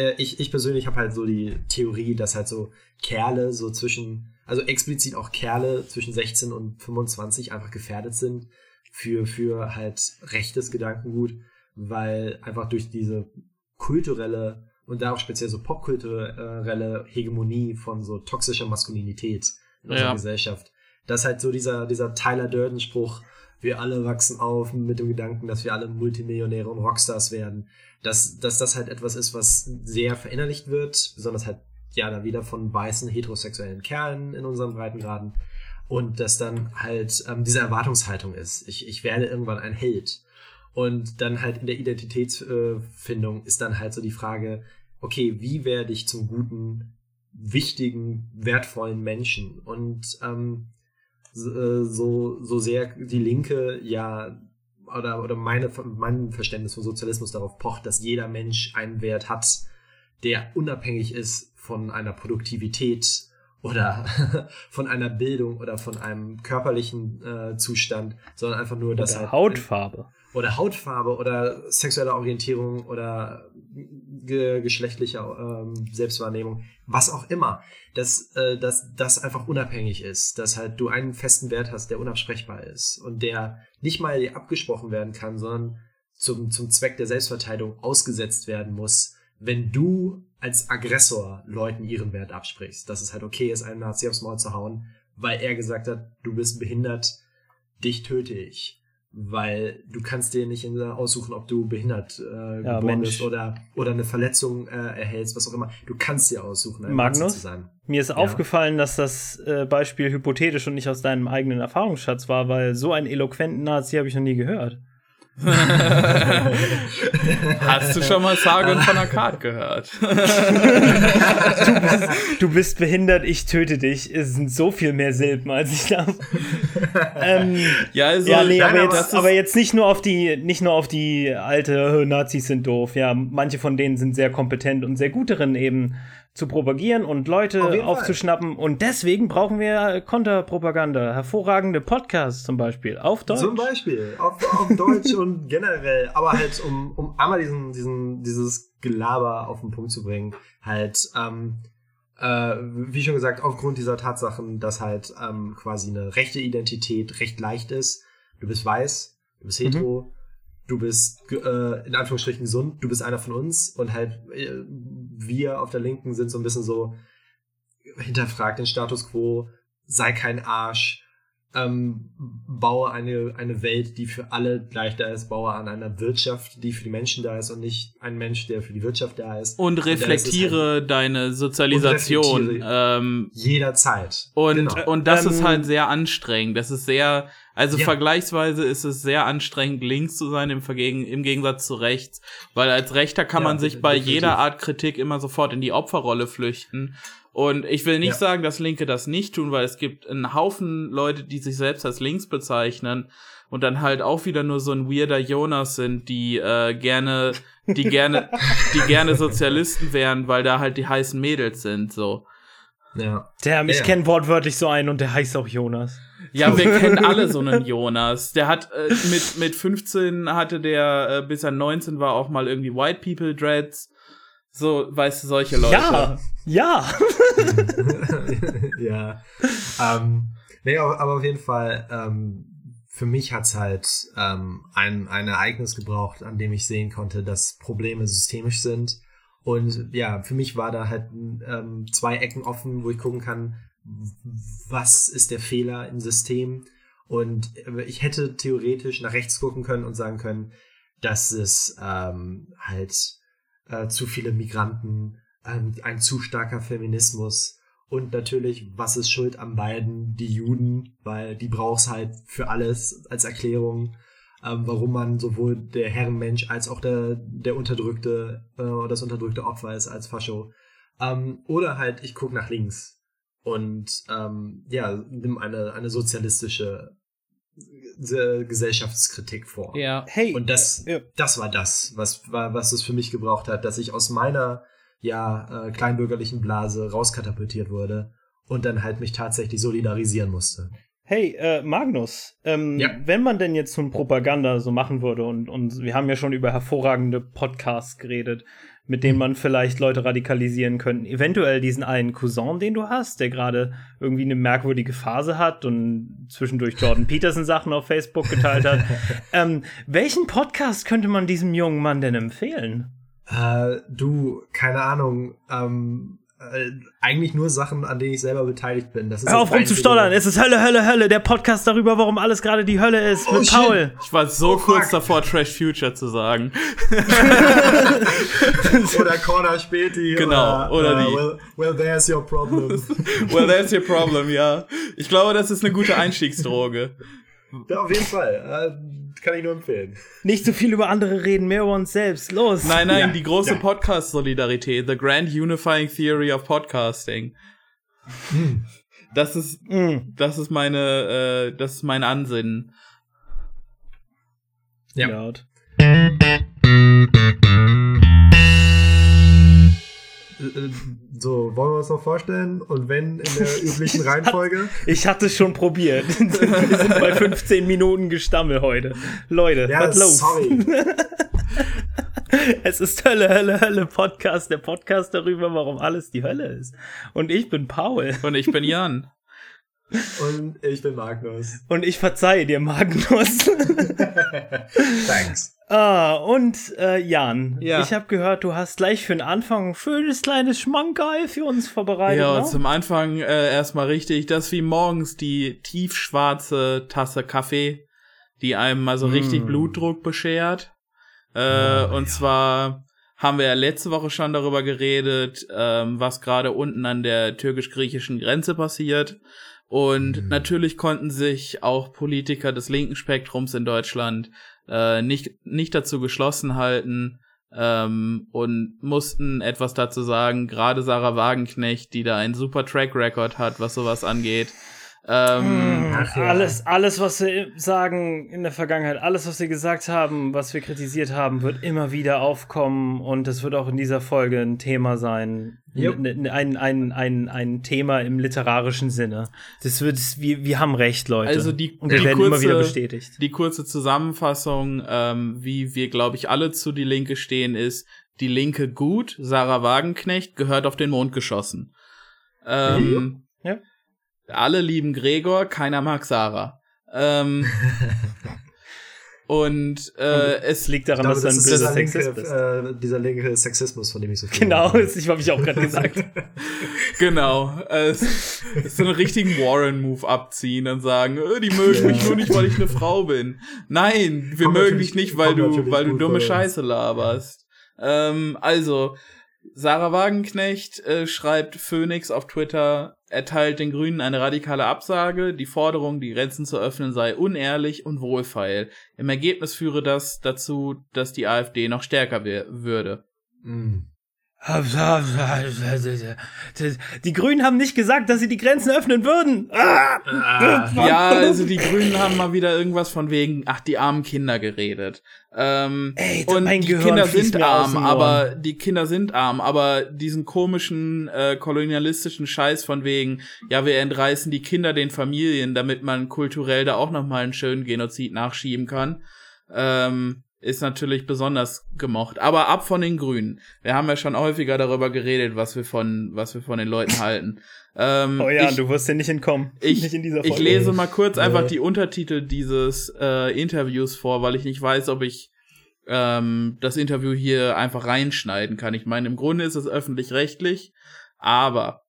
äh, ich, ich persönlich habe halt so die Theorie, dass halt so Kerle so zwischen, also explizit auch Kerle zwischen 16 und 25 einfach gefährdet sind für, für halt rechtes Gedankengut, weil einfach durch diese kulturelle und da auch speziell so popkulturelle Hegemonie von so toxischer Maskulinität in unserer ja. Gesellschaft, dass halt so dieser, dieser Tyler Durden-Spruch, wir alle wachsen auf mit dem Gedanken, dass wir alle Multimillionäre und Rockstars werden, dass, dass das halt etwas ist, was sehr verinnerlicht wird, besonders halt ja da wieder von weißen heterosexuellen Kerlen in unseren Breitengraden und dass dann halt ähm, diese Erwartungshaltung ist. Ich, ich werde irgendwann ein Held. Und dann halt in der Identitätsfindung ist dann halt so die Frage, okay, wie werde ich zum guten, wichtigen, wertvollen Menschen? Und ähm, äh, so, so sehr die Linke ja oder, oder meine, mein Verständnis von Sozialismus darauf pocht, dass jeder Mensch einen Wert hat, der unabhängig ist von einer Produktivität oder von einer Bildung oder von einem körperlichen äh, Zustand, sondern einfach nur, dass oder halt Hautfarbe oder Hautfarbe oder sexuelle Orientierung oder ge geschlechtlicher ähm, Selbstwahrnehmung, was auch immer, dass, äh, dass das einfach unabhängig ist, dass halt du einen festen Wert hast, der unabsprechbar ist und der nicht mal abgesprochen werden kann, sondern zum, zum Zweck der Selbstverteidigung ausgesetzt werden muss, wenn du als Aggressor Leuten ihren Wert absprichst, dass es halt okay ist, einen Nazi aufs Maul zu hauen, weil er gesagt hat, du bist behindert, dich töte ich weil du kannst dir nicht aussuchen, ob du behindert äh, ja, geboren bist oder, oder eine Verletzung äh, erhältst, was auch immer. Du kannst dir aussuchen, ein Magnus, zu sein. Mir ist ja. aufgefallen, dass das äh, Beispiel hypothetisch und nicht aus deinem eigenen Erfahrungsschatz war, weil so einen eloquenten Nazi habe ich noch nie gehört. Hast du schon mal Sargon von Akkad gehört? du, bist, du, bist, behindert, ich töte dich. Es sind so viel mehr Silben, als ich darf. Ähm, ja, also, ja, nee, aber, jetzt, aber jetzt nicht nur auf die, nicht nur auf die alte Nazis sind doof. Ja, manche von denen sind sehr kompetent und sehr gut darin, eben zu propagieren und Leute Auf aufzuschnappen. Fall. Und deswegen brauchen wir Konterpropaganda. Hervorragende Podcasts zum Beispiel. Auf Deutsch. Zum Beispiel. Auf, auf Deutsch und generell. Aber halt, um, um einmal diesen, diesen, dieses Gelaber auf den Punkt zu bringen, halt, ähm, äh, wie schon gesagt, aufgrund dieser Tatsachen, dass halt ähm, quasi eine rechte Identität recht leicht ist. Du bist weiß, du bist hetero, mhm du bist äh, in Anführungsstrichen gesund, du bist einer von uns und halt äh, wir auf der Linken sind so ein bisschen so hinterfragt den Status quo, sei kein Arsch, ähm, baue eine, eine Welt, die für alle gleich da ist, baue an einer Wirtschaft, die für die Menschen da ist und nicht ein Mensch, der für die Wirtschaft da ist. Und reflektiere halt, deine Sozialisation. Reflektiere ähm, jederzeit. Und, genau. und das ähm, ist halt sehr anstrengend. Das ist sehr, also ja. vergleichsweise ist es sehr anstrengend, links zu sein im, Vergegen, im Gegensatz zu rechts. Weil als Rechter kann ja, man sich bei definitiv. jeder Art Kritik immer sofort in die Opferrolle flüchten. Und ich will nicht ja. sagen, dass Linke das nicht tun, weil es gibt einen Haufen Leute, die sich selbst als links bezeichnen und dann halt auch wieder nur so ein weirder Jonas sind, die äh, gerne, die gerne, die gerne Sozialisten wären, weil da halt die heißen Mädels sind, so. Ja. Der, ich ja. kenne wortwörtlich so einen und der heißt auch Jonas. Ja, wir kennen alle so einen Jonas. Der hat äh, mit, mit 15 hatte der, äh, bis er 19 war, auch mal irgendwie White People Dreads. So, weißt du, solche Leute. Ja, ja. ja. Ähm, nee, aber auf jeden Fall, ähm, für mich hat's halt ähm, ein, ein Ereignis gebraucht, an dem ich sehen konnte, dass Probleme systemisch sind. Und ja, für mich war da halt ähm, zwei Ecken offen, wo ich gucken kann, was ist der Fehler im System. Und ich hätte theoretisch nach rechts gucken können und sagen können, dass es ähm, halt äh, zu viele Migranten, ähm, ein zu starker Feminismus und natürlich, was ist schuld an beiden? Die Juden, weil die brauchst halt für alles als Erklärung, ähm, warum man sowohl der Herrenmensch als auch der, der unterdrückte, äh, das unterdrückte Opfer ist als Fascho. Ähm, oder halt, ich gucke nach links und ähm, ja, nimm eine, eine sozialistische Gesellschaftskritik vor. Ja. Hey. Und das, ja. das war das, was, was es für mich gebraucht hat, dass ich aus meiner ja äh, kleinbürgerlichen Blase rauskatapultiert wurde und dann halt mich tatsächlich solidarisieren musste. Hey, äh, Magnus, ähm, ja. wenn man denn jetzt so ein Propaganda so machen würde und, und wir haben ja schon über hervorragende Podcasts geredet, mit denen man vielleicht Leute radikalisieren könnte. Eventuell diesen einen Cousin, den du hast, der gerade irgendwie eine merkwürdige Phase hat und zwischendurch Jordan Peterson Sachen auf Facebook geteilt hat. ähm, welchen Podcast könnte man diesem jungen Mann denn empfehlen? Äh, du, keine Ahnung, ähm, äh, eigentlich nur Sachen, an denen ich selber beteiligt bin. Das ist Hör auf rumzustottern, es ist Hölle, Hölle, Hölle, der Podcast darüber, warum alles gerade die Hölle ist, oh, mit shit. Paul. Ich war so oh, kurz fuck. davor, Trash Future zu sagen. oder Corner Späti. Genau, oder, oder uh, die. Well, well, there's your problem. well, there's your problem, ja. Ich glaube, das ist eine gute Einstiegsdroge. Ja, auf jeden Fall. Äh, kann ich nur empfehlen. Nicht zu so viel über andere reden, mehr über uns selbst. Los. Nein, nein, ja, die große ja. Podcast-Solidarität. The Grand Unifying Theory of Podcasting. Hm. Das ist, hm. das ist meine, äh, das ist mein Ansinnen. Ja. Laut. Äh, so, wollen wir uns noch vorstellen? Und wenn in der üblichen Reihenfolge? Ich hatte es schon probiert. wir sind bei 15 Minuten Gestammel heute. Leute, ja, was los? Sorry. es ist Hölle, Hölle, Hölle Podcast. Der Podcast darüber, warum alles die Hölle ist. Und ich bin Paul. Und ich bin Jan. Und ich bin Magnus. Und ich verzeihe dir, Magnus. Thanks. Ah, und äh, Jan, ja. ich habe gehört, du hast gleich für den Anfang ein schönes kleines Schmankerl für uns vorbereitet. Ja, ne? zum Anfang äh, erstmal richtig, das ist wie morgens die tiefschwarze Tasse Kaffee, die einem mal so mm. richtig Blutdruck beschert. Äh, oh, und ja. zwar haben wir ja letzte Woche schon darüber geredet, ähm, was gerade unten an der türkisch-griechischen Grenze passiert. Und mhm. natürlich konnten sich auch Politiker des linken Spektrums in Deutschland äh, nicht, nicht dazu geschlossen halten ähm, und mussten etwas dazu sagen. Gerade Sarah Wagenknecht, die da einen super Track Record hat, was sowas angeht, ähm, hm, Ach, ja. alles, alles, was wir sagen in der Vergangenheit, alles, was wir gesagt haben, was wir kritisiert haben, wird immer wieder aufkommen und es wird auch in dieser Folge ein Thema sein. Yep. Ein, ein, ein, ein Thema im literarischen Sinne. Das wird, wir, wir haben recht, Leute. Also die, und wir die werden kurze, immer wieder bestätigt. Die kurze Zusammenfassung, ähm, wie wir, glaube ich, alle zu Die Linke stehen, ist, die Linke gut, Sarah Wagenknecht gehört auf den Mond geschossen. Ähm, ja. Alle lieben Gregor, keiner mag Sarah. Ähm, und äh, es liegt daran, glaube, dass das du ein böser Sexist bist. Äh, dieser linke Sexismus, von dem ich so viel Genau, das habe ich auch gerade gesagt. genau. Äh, so einen richtigen Warren-Move abziehen und sagen, äh, die mögen ja. mich nur nicht, weil ich eine Frau bin. Nein, wir Komm mögen dich nicht, weil du, weil du dumme Scheiße laberst. Ähm, also, Sarah Wagenknecht äh, schreibt Phoenix auf Twitter, erteilt den Grünen eine radikale Absage. Die Forderung, die Grenzen zu öffnen, sei unehrlich und wohlfeil. Im Ergebnis führe das dazu, dass die AfD noch stärker würde. Mm. Die Grünen haben nicht gesagt, dass sie die Grenzen öffnen würden. Ah! Ja, also die Grünen haben mal wieder irgendwas von wegen, ach, die armen Kinder geredet. Ähm, Ey, und die Gehirn Kinder sind arm, aber die Kinder sind arm, aber diesen komischen äh, kolonialistischen Scheiß von wegen, ja, wir entreißen die Kinder den Familien, damit man kulturell da auch noch mal einen schönen Genozid nachschieben kann. Ähm, ist natürlich besonders gemocht. Aber ab von den Grünen. Wir haben ja schon häufiger darüber geredet, was wir von, was wir von den Leuten halten. Ähm, oh ja, ich, du wirst ja nicht entkommen. Ich, nicht in dieser Folge. ich lese mal kurz nee. einfach die Untertitel dieses äh, Interviews vor, weil ich nicht weiß, ob ich ähm, das Interview hier einfach reinschneiden kann. Ich meine, im Grunde ist es öffentlich-rechtlich, aber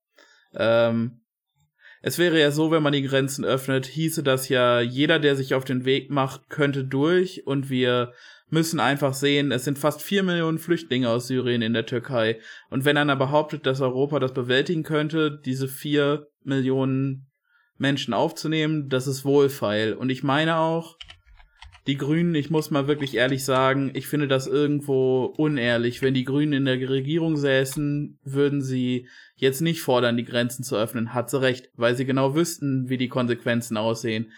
ähm, es wäre ja so, wenn man die Grenzen öffnet, hieße das ja, jeder, der sich auf den Weg macht, könnte durch und wir müssen einfach sehen, es sind fast vier Millionen Flüchtlinge aus Syrien in der Türkei. Und wenn einer behauptet, dass Europa das bewältigen könnte, diese vier Millionen Menschen aufzunehmen, das ist wohlfeil. Und ich meine auch, die Grünen, ich muss mal wirklich ehrlich sagen, ich finde das irgendwo unehrlich. Wenn die Grünen in der Regierung säßen, würden sie jetzt nicht fordern, die Grenzen zu öffnen. Hat sie recht, weil sie genau wüssten, wie die Konsequenzen aussehen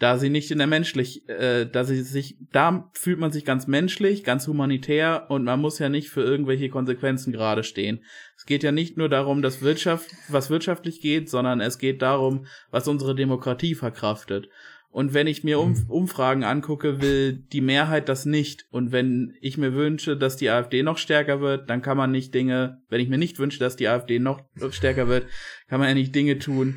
da sie nicht in der menschlich, äh, da sie sich, da fühlt man sich ganz menschlich, ganz humanitär und man muss ja nicht für irgendwelche Konsequenzen gerade stehen. Es geht ja nicht nur darum, dass Wirtschaft, was wirtschaftlich geht, sondern es geht darum, was unsere Demokratie verkraftet. Und wenn ich mir um mhm. Umfragen angucke, will die Mehrheit das nicht. Und wenn ich mir wünsche, dass die AfD noch stärker wird, dann kann man nicht Dinge, wenn ich mir nicht wünsche, dass die AfD noch stärker wird, kann man ja nicht Dinge tun,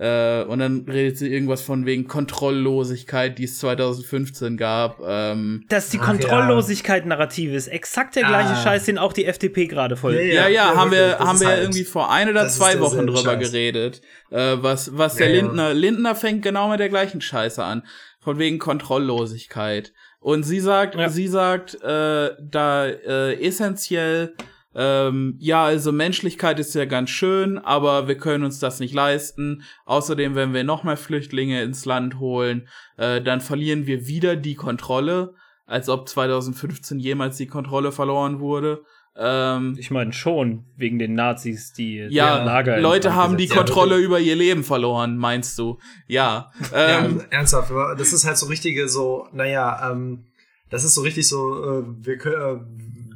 äh, und dann redet sie irgendwas von wegen Kontrolllosigkeit, die es 2015 gab. Ähm, Dass die Kontrolllosigkeit-Narrative ist exakt der gleiche ah. Scheiß, den auch die FDP gerade voll. Ja, ja, ja, ja haben wir, haben wir halt, irgendwie vor ein oder zwei Wochen drüber Scheiß. geredet. Äh, was, was der Lindner, Lindner fängt genau mit der gleichen Scheiße an. Von wegen Kontrolllosigkeit. Und sie sagt, sie sagt, äh, da äh, essentiell ähm, ja, also Menschlichkeit ist ja ganz schön, aber wir können uns das nicht leisten. Außerdem, wenn wir noch mehr Flüchtlinge ins Land holen, äh, dann verlieren wir wieder die Kontrolle, als ob 2015 jemals die Kontrolle verloren wurde. Ähm, ich meine schon, wegen den Nazis, die ja, Lager Leute haben die Kontrolle ja, über ihr Leben verloren, meinst du? Ja. Ähm, ja, ernsthaft, das ist halt so richtige so, naja, ähm, das ist so richtig so, äh, wir können, äh,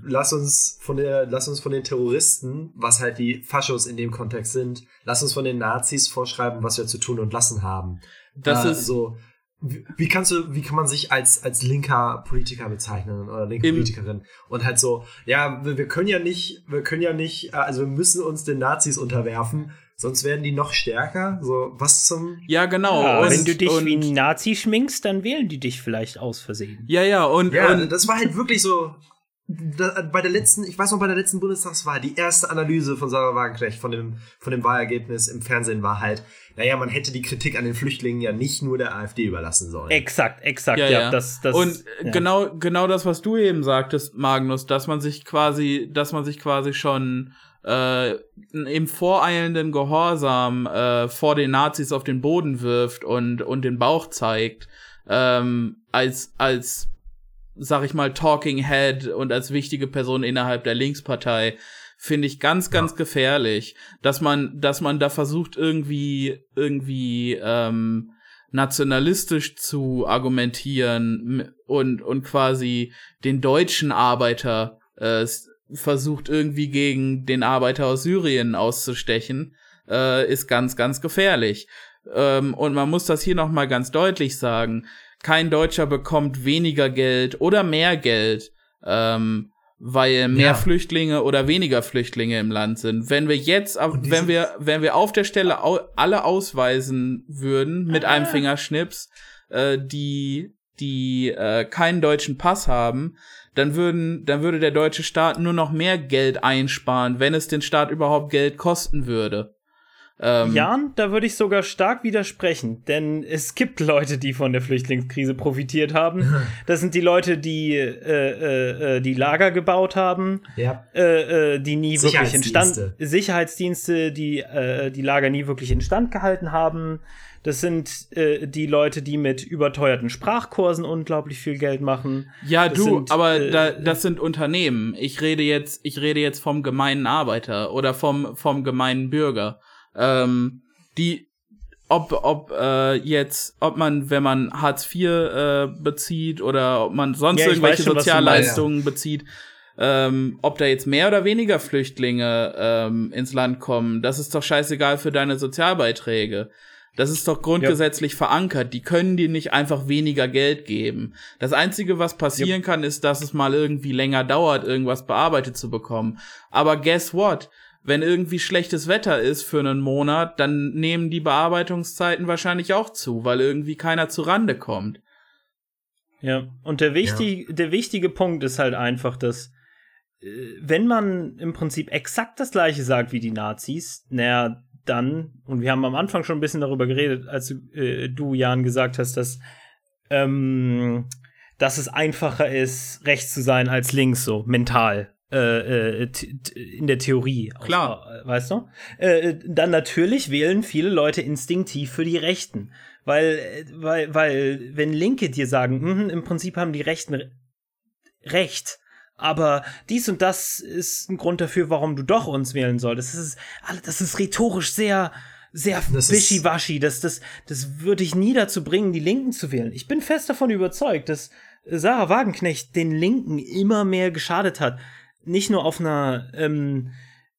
lass uns von der, lass uns von den Terroristen, was halt die Faschos in dem Kontext sind, lass uns von den Nazis vorschreiben, was wir zu tun und lassen haben. Das äh, ist so. Wie, wie kannst du, wie kann man sich als, als linker Politiker bezeichnen oder linke Politikerin? Und halt so, ja, wir, wir können ja nicht, wir können ja nicht, also wir müssen uns den Nazis unterwerfen, sonst werden die noch stärker. So, was zum. Ja, genau. Ja, und, wenn du dich wie ein Nazi schminkst, dann wählen die dich vielleicht aus Versehen. Ja, ja, und. Ja, und das war halt wirklich so da, bei der letzten, ich weiß noch, bei der letzten Bundestagswahl, die erste Analyse von Sarah Wagenknecht von dem, von dem Wahlergebnis im Fernsehen war halt, naja, man hätte die Kritik an den Flüchtlingen ja nicht nur der AfD überlassen sollen. Exakt, exakt, ja. ja, ja. Das, das, Und ja. genau, genau das, was du eben sagtest, Magnus, dass man sich quasi, dass man sich quasi schon äh, im voreilenden Gehorsam äh, vor den Nazis auf den Boden wirft und, und den Bauch zeigt, ähm, als, als sag ich mal, Talking Head und als wichtige Person innerhalb der Linkspartei finde ich ganz, ganz ja. gefährlich, dass man, dass man da versucht irgendwie, irgendwie ähm, nationalistisch zu argumentieren und und quasi den deutschen Arbeiter äh, versucht irgendwie gegen den Arbeiter aus Syrien auszustechen, äh, ist ganz, ganz gefährlich. Ähm, und man muss das hier noch mal ganz deutlich sagen kein Deutscher bekommt weniger Geld oder mehr Geld, ähm, weil mehr ja. Flüchtlinge oder weniger Flüchtlinge im Land sind. Wenn wir jetzt, wenn wir, wenn wir auf der Stelle au alle ausweisen würden mit ah. einem Fingerschnips, äh, die, die äh, keinen deutschen Pass haben, dann würden, dann würde der deutsche Staat nur noch mehr Geld einsparen, wenn es den Staat überhaupt Geld kosten würde. Ähm, Jan, da würde ich sogar stark widersprechen, denn es gibt Leute, die von der Flüchtlingskrise profitiert haben. Das sind die Leute, die äh, äh, äh, die Lager gebaut haben, ja. äh, äh, die nie wirklich instand Sicherheitsdienste, die äh, die Lager nie wirklich instand gehalten haben. Das sind die Leute, die mit überteuerten Sprachkursen unglaublich viel Geld machen. Ja, das du, sind, aber da, das sind Unternehmen. Ich rede jetzt, ich rede jetzt vom gemeinen Arbeiter oder vom vom gemeinen Bürger ähm, die ob ob äh, jetzt ob man wenn man Hartz IV äh, bezieht oder ob man sonst ja, irgendwelche schon, Sozialleistungen meinst, ja. bezieht ähm, ob da jetzt mehr oder weniger Flüchtlinge ähm, ins Land kommen, das ist doch scheißegal für deine Sozialbeiträge. Das ist doch grundgesetzlich ja. verankert. Die können dir nicht einfach weniger Geld geben. Das Einzige, was passieren ja. kann, ist, dass es mal irgendwie länger dauert, irgendwas bearbeitet zu bekommen. Aber guess what? Wenn irgendwie schlechtes Wetter ist für einen Monat, dann nehmen die Bearbeitungszeiten wahrscheinlich auch zu, weil irgendwie keiner zu Rande kommt. Ja, und der, wichtig, ja. der wichtige Punkt ist halt einfach, dass äh, wenn man im Prinzip exakt das gleiche sagt wie die Nazis, naja, dann, und wir haben am Anfang schon ein bisschen darüber geredet, als du, äh, du Jan, gesagt hast, dass, ähm, dass es einfacher ist, rechts zu sein als links, so mental. Äh, äh in der Theorie. Klar. Aus, weißt du? Äh, dann natürlich wählen viele Leute instinktiv für die Rechten. Weil, äh, weil, weil, wenn Linke dir sagen, mh, im Prinzip haben die Rechten Recht, aber dies und das ist ein Grund dafür, warum du doch uns wählen solltest. Das ist, das ist rhetorisch sehr, sehr wischiwaschi. Das, das, das würde ich nie dazu bringen, die Linken zu wählen. Ich bin fest davon überzeugt, dass Sarah Wagenknecht den Linken immer mehr geschadet hat nicht nur auf einer ähm,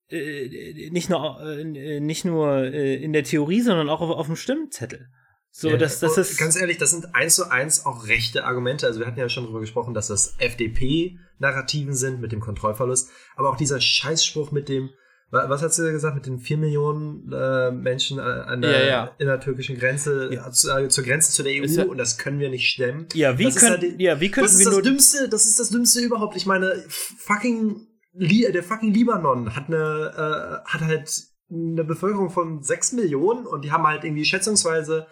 äh, nicht nur äh, nicht nur äh, in der Theorie, sondern auch auf, auf dem Stimmzettel. So, ja, das, das ist. Ganz ehrlich, das sind eins zu eins auch rechte Argumente. Also wir hatten ja schon darüber gesprochen, dass das FDP-Narrativen sind mit dem Kontrollverlust. Aber auch dieser Scheißspruch mit dem, was hat sie gesagt, mit den vier Millionen äh, Menschen an der, ja, ja. in der türkischen Grenze, ja. zu, äh, zur Grenze zu der EU und das können wir nicht stemmen. Ja, wie, können, halt, ja, wie können das wir ist das Dümmste, das ist das Dümmste überhaupt. Ich meine, fucking, der fucking Libanon hat eine, äh, hat halt eine Bevölkerung von sechs Millionen und die haben halt irgendwie schätzungsweise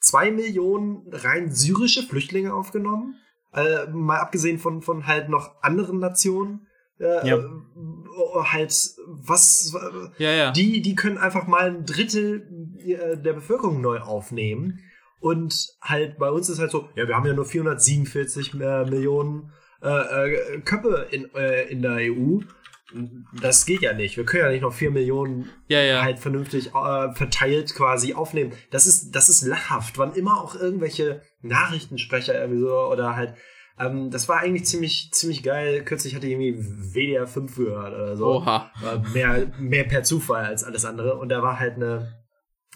zwei Millionen rein syrische Flüchtlinge aufgenommen. Äh, mal abgesehen von, von halt noch anderen Nationen. Äh, ja. Äh, halt, was, ja, ja. Die, die können einfach mal ein Drittel äh, der Bevölkerung neu aufnehmen. Und halt bei uns ist halt so, ja, wir haben ja nur 447 äh, Millionen äh, Köpfe in, in der EU das geht ja nicht. Wir können ja nicht noch vier Millionen ja, ja. halt vernünftig äh, verteilt quasi aufnehmen. Das ist, das ist lachhaft, wann immer auch irgendwelche Nachrichtensprecher irgendwie so oder halt, ähm, das war eigentlich ziemlich, ziemlich geil. Kürzlich hatte ich irgendwie WDR 5 gehört oder so. Oha. mehr, mehr per Zufall als alles andere. Und da war halt eine,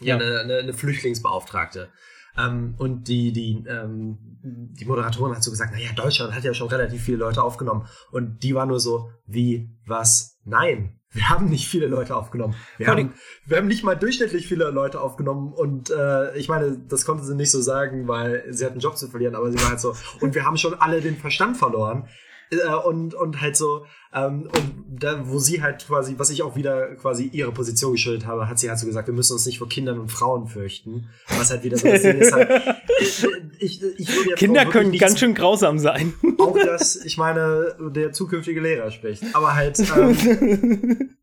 ja, ja. Eine, eine, eine Flüchtlingsbeauftragte. Ähm, und die, die, ähm, die Moderatorin hat so gesagt, naja, Deutschland hat ja schon relativ viele Leute aufgenommen. Und die war nur so, wie, was, nein. Wir haben nicht viele Leute aufgenommen. Wir, haben, wir haben nicht mal durchschnittlich viele Leute aufgenommen. Und äh, ich meine, das konnte sie nicht so sagen, weil sie hat einen Job zu verlieren, aber sie war halt so, und wir haben schon alle den Verstand verloren. Äh, und, und halt so, ähm, und da, wo sie halt quasi, was ich auch wieder quasi ihre Position geschildert habe, hat sie halt so gesagt, wir müssen uns nicht vor Kindern und Frauen fürchten. Was halt wieder so das Ding ist halt, ich, ich, ich würde Kinder können ganz schön grausam sein. Auch dass, ich meine, der zukünftige Lehrer spricht. Aber halt, ähm,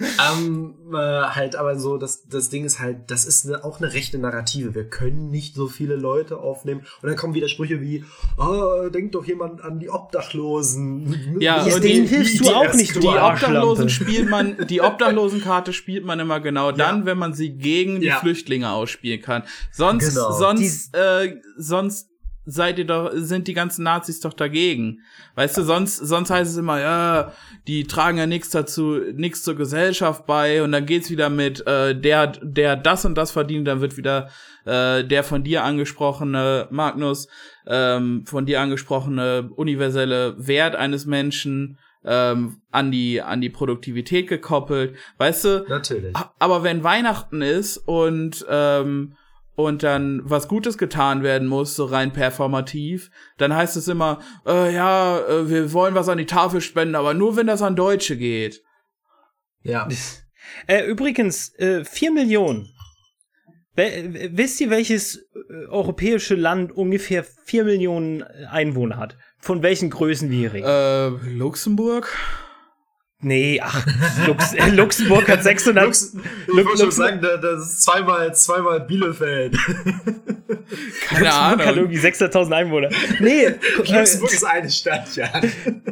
ähm, äh, halt, aber so, das, das Ding ist halt, das ist eine, auch eine rechte Narrative. Wir können nicht so viele Leute aufnehmen. Und dann kommen wieder Sprüche wie, oh, denkt doch jemand an die Obdachlosen. Ja, und denen hilfst du auch nicht, du Die Obdachlosen spielt man, die Obdachlosenkarte spielt man immer genau dann, ja. wenn man sie gegen die ja. Flüchtlinge ausspielen kann. Sonst, genau. sonst, äh, sonst seid ihr doch, sind die ganzen Nazis doch dagegen. Weißt du, sonst, sonst heißt es immer, ja, die tragen ja nichts dazu, nichts zur Gesellschaft bei und dann geht's wieder mit, äh, der, der das und das verdient, dann wird wieder äh, der von dir angesprochene, Magnus, ähm, von dir angesprochene universelle Wert eines Menschen ähm, an die an die Produktivität gekoppelt, weißt du? Natürlich. Aber wenn Weihnachten ist und ähm, und dann was Gutes getan werden muss, so rein performativ, dann heißt es immer, äh, ja, äh, wir wollen was an die Tafel spenden, aber nur wenn das an Deutsche geht. Ja. Äh, übrigens, äh, 4 Millionen. wisst ihr, welches äh, europäische Land ungefähr 4 Millionen Einwohner hat? Von welchen Größen wir reden? Äh, Luxemburg? Nee, ach, Lux, äh, Luxemburg hat 600. Lux, ich wollte schon sagen, das ist zweimal, zweimal Bielefeld. Keine Luxemburg Ahnung. hat irgendwie 600.000 Einwohner. Nee. Luxemburg äh, ist eine Stadt, ja.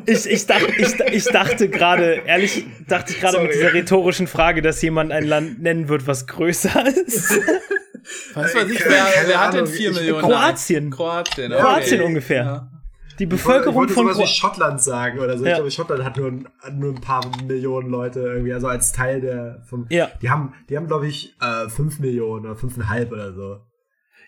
Ich, ich, dachte, ich, ich dachte gerade, ehrlich, dachte ich gerade mit dieser rhetorischen Frage, dass jemand ein Land nennen wird, was größer ist. Weißt du, was ich, wer, wer hat denn 4 Millionen? Kroatien. Kroatien, okay. Kroatien ungefähr. Ja. Die Bevölkerung ich wollte, ich wollte von sowas wie Schottland sagen oder so. Ja. Ich glaube, Schottland hat nur, nur ein paar Millionen Leute irgendwie, also als Teil der vom. Ja. Die haben, die haben, glaube ich, äh, fünf Millionen oder fünfeinhalb oder so.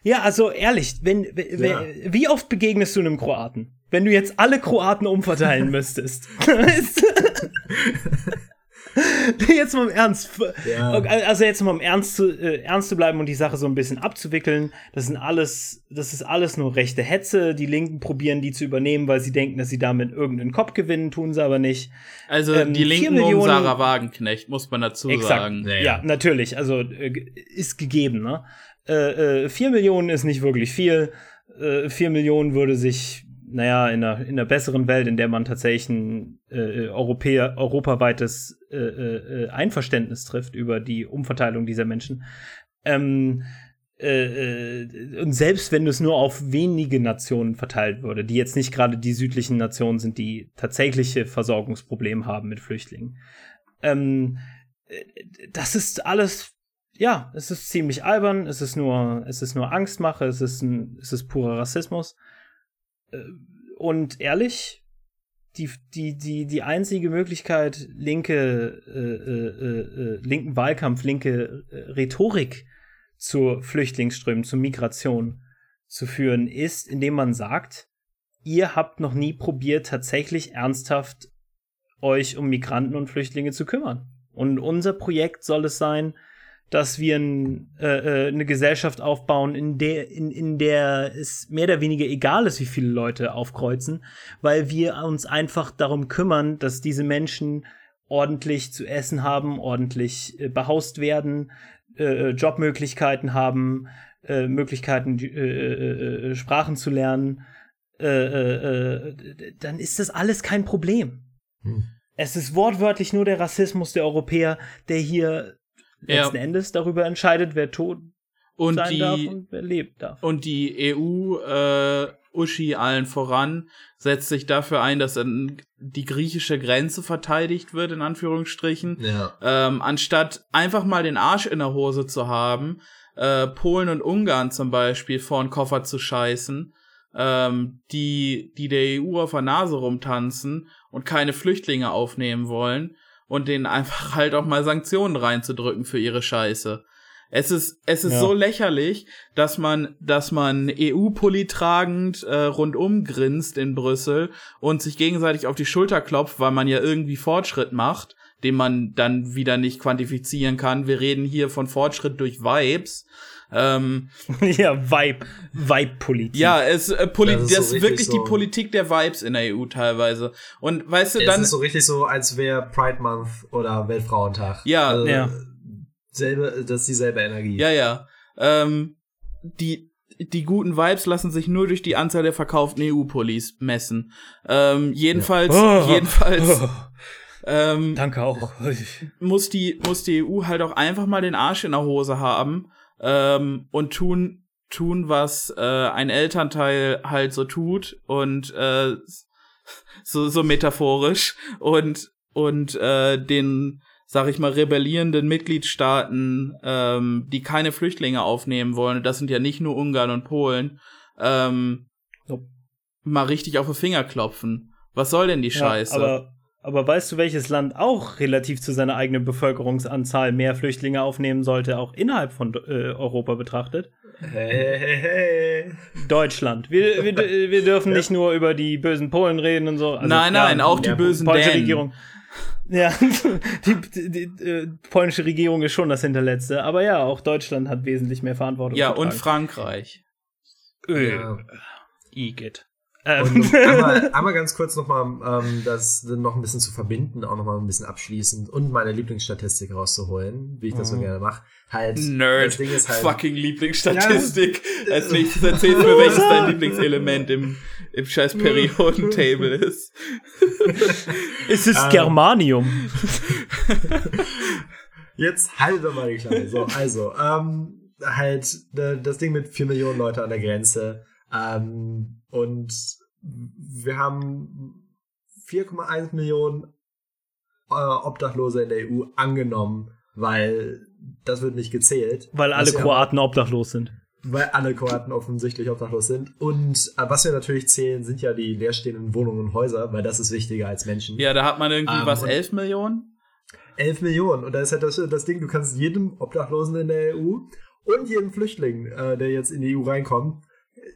Ja, also ehrlich, wenn, wenn ja. wie oft begegnest du einem Kroaten? Wenn du jetzt alle Kroaten umverteilen müsstest. jetzt mal im Ernst. Ja. Also jetzt mal im Ernst zu, äh, ernst zu bleiben und die Sache so ein bisschen abzuwickeln. Das sind alles, das ist alles nur rechte Hetze. Die Linken probieren die zu übernehmen, weil sie denken, dass sie damit irgendeinen Kopf gewinnen, tun sie aber nicht. Also ähm, die Linken Millionen, um Sarah Wagenknecht, muss man dazu exakt, sagen. Ja, ja, natürlich. Also äh, ist gegeben, ne? Äh, äh, 4 Millionen ist nicht wirklich viel. Äh, 4 Millionen würde sich naja, in einer, in einer besseren Welt, in der man tatsächlich ein äh, Europäer, europaweites äh, äh, Einverständnis trifft über die Umverteilung dieser Menschen. Ähm, äh, äh, und selbst wenn es nur auf wenige Nationen verteilt würde, die jetzt nicht gerade die südlichen Nationen sind, die tatsächliche Versorgungsprobleme haben mit Flüchtlingen. Ähm, äh, das ist alles, ja, es ist ziemlich albern, es ist nur, es ist nur Angstmache, es ist ein, es ist purer Rassismus. Äh, und ehrlich, die, die, die, die einzige Möglichkeit, linke, äh, äh, äh, linken Wahlkampf, linke äh, Rhetorik zu Flüchtlingsströmen, zu Migration zu führen, ist, indem man sagt, ihr habt noch nie probiert, tatsächlich ernsthaft euch um Migranten und Flüchtlinge zu kümmern. Und unser Projekt soll es sein, dass wir ein, äh, äh, eine Gesellschaft aufbauen, in der, in, in der es mehr oder weniger egal ist, wie viele Leute aufkreuzen, weil wir uns einfach darum kümmern, dass diese Menschen ordentlich zu essen haben, ordentlich äh, behaust werden, äh, äh Jobmöglichkeiten haben, äh, Möglichkeiten, äh, Sprachen zu lernen, dann ist das alles kein Problem. Hm. Es ist wortwörtlich nur der Rassismus der Europäer, der hier letzten ja. Endes darüber entscheidet, wer tot und sein die, darf und wer lebt darf. Und die EU, äh, Uschi allen voran, setzt sich dafür ein, dass die griechische Grenze verteidigt wird, in Anführungsstrichen. Ja. Ähm, anstatt einfach mal den Arsch in der Hose zu haben, äh, Polen und Ungarn zum Beispiel vor den Koffer zu scheißen, ähm, die, die der EU auf der Nase rumtanzen und keine Flüchtlinge aufnehmen wollen, und denen einfach halt auch mal Sanktionen reinzudrücken für ihre Scheiße. Es ist, es ist ja. so lächerlich, dass man, dass man EU-Pulli tragend äh, rundum grinst in Brüssel und sich gegenseitig auf die Schulter klopft, weil man ja irgendwie Fortschritt macht, den man dann wieder nicht quantifizieren kann. Wir reden hier von Fortschritt durch Vibes. Ähm, ja, Vibe, Vibe-Politik. Ja, es, äh, Poli das ist, das so ist wirklich so die Politik der Vibes in der EU teilweise. Und weißt du, es dann. Es ist so richtig so, als wäre Pride Month oder Weltfrauentag. Ja, also, ja. Selbe, das ist dieselbe Energie. Ja, ja. Ähm, die, die guten Vibes lassen sich nur durch die Anzahl der verkauften EU-Pullis messen. Ähm, jedenfalls, ja. oh, jedenfalls. Oh. Ähm, Danke auch. muss die, muss die EU halt auch einfach mal den Arsch in der Hose haben ähm, und tun, tun, was äh, ein Elternteil halt so tut und äh, so, so metaphorisch und, und äh, den, sag ich mal, rebellierenden Mitgliedstaaten, ähm, die keine Flüchtlinge aufnehmen wollen, und das sind ja nicht nur Ungarn und Polen, ähm, mal richtig auf den Finger klopfen. Was soll denn die Scheiße? Ja, aber aber weißt du, welches Land auch relativ zu seiner eigenen Bevölkerungsanzahl mehr Flüchtlinge aufnehmen sollte, auch innerhalb von äh, Europa betrachtet? Hey, hey, hey. Deutschland. Wir, wir, wir dürfen ja. nicht nur über die bösen Polen reden und so. Also, nein, nein, ja, auch die bösen polnische Dänen. Regierung. Ja, die, die, die äh, polnische Regierung ist schon das Hinterletzte. Aber ja, auch Deutschland hat wesentlich mehr Verantwortung. Ja, und Frankreich. Ja. Igitt. Ähm. Und einmal, einmal ganz kurz nochmal, ähm, das noch ein bisschen zu verbinden, auch nochmal ein bisschen abschließend und meine Lieblingsstatistik rauszuholen, wie ich das so mhm. gerne mache. Halt, Nerd, das Ding ist halt, fucking Lieblingsstatistik. Ja, Als nächstes erzählst du mir, welches dein Lieblingselement im, im scheiß Periodentable ist. es ist ähm, Germanium. Jetzt halt doch mal die Klappe. So, also, ähm, halt, das Ding mit vier Millionen Leute an der Grenze, ähm, und wir haben 4,1 Millionen äh, Obdachlose in der EU angenommen, weil das wird nicht gezählt. Weil alle Kroaten haben, obdachlos sind. Weil alle Kroaten offensichtlich obdachlos sind. Und äh, was wir natürlich zählen, sind ja die leerstehenden Wohnungen und Häuser, weil das ist wichtiger als Menschen. Ja, da hat man irgendwie ähm, was, 11 Millionen? 11 Millionen. Und da ist halt das, das Ding, du kannst jedem Obdachlosen in der EU und jedem Flüchtling, äh, der jetzt in die EU reinkommt,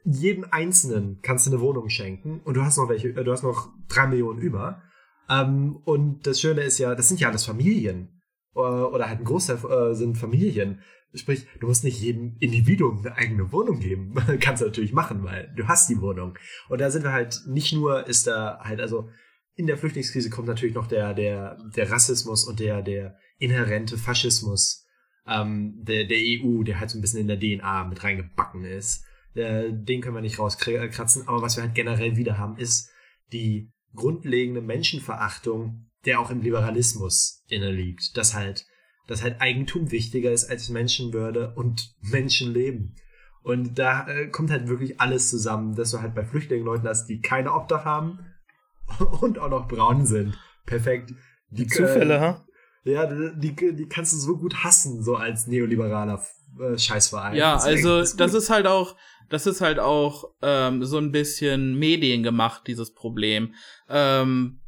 jedem Einzelnen kannst du eine Wohnung schenken und du hast noch welche, äh, du hast noch drei Millionen über. Ähm, und das Schöne ist ja, das sind ja alles Familien. Äh, oder halt ein Großteil äh, sind Familien. Sprich, du musst nicht jedem Individuum eine eigene Wohnung geben. kannst du natürlich machen, weil du hast die Wohnung. Und da sind wir halt, nicht nur ist da halt, also in der Flüchtlingskrise kommt natürlich noch der, der, der Rassismus und der, der inhärente Faschismus ähm, der, der EU, der halt so ein bisschen in der DNA mit reingebacken ist. Äh, den können wir nicht rauskratzen. Aber was wir halt generell wieder haben, ist die grundlegende Menschenverachtung, der auch im Liberalismus inne liegt. Dass halt, dass halt Eigentum wichtiger ist als Menschenwürde und Menschenleben. Und da äh, kommt halt wirklich alles zusammen, dass du halt bei Flüchtlingen Leuten hast, die keine Obdach haben und auch noch braun sind. Perfekt. Die Zufälle, äh, ha? Ja, die, die kannst du so gut hassen, so als neoliberaler äh, Scheißverein. Ja, das also das ist halt auch, das ist halt auch ähm, so ein bisschen mediengemacht, dieses Problem. Ähm,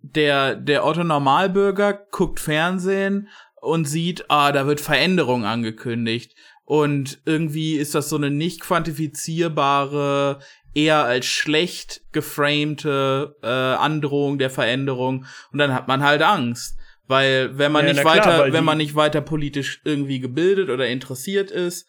der, der Otto Normalbürger guckt Fernsehen und sieht, ah, da wird Veränderung angekündigt. Und irgendwie ist das so eine nicht quantifizierbare, eher als schlecht geframte äh, Androhung der Veränderung. Und dann hat man halt Angst. Weil wenn man ja, nicht weiter, klar, wenn man nicht weiter politisch irgendwie gebildet oder interessiert ist,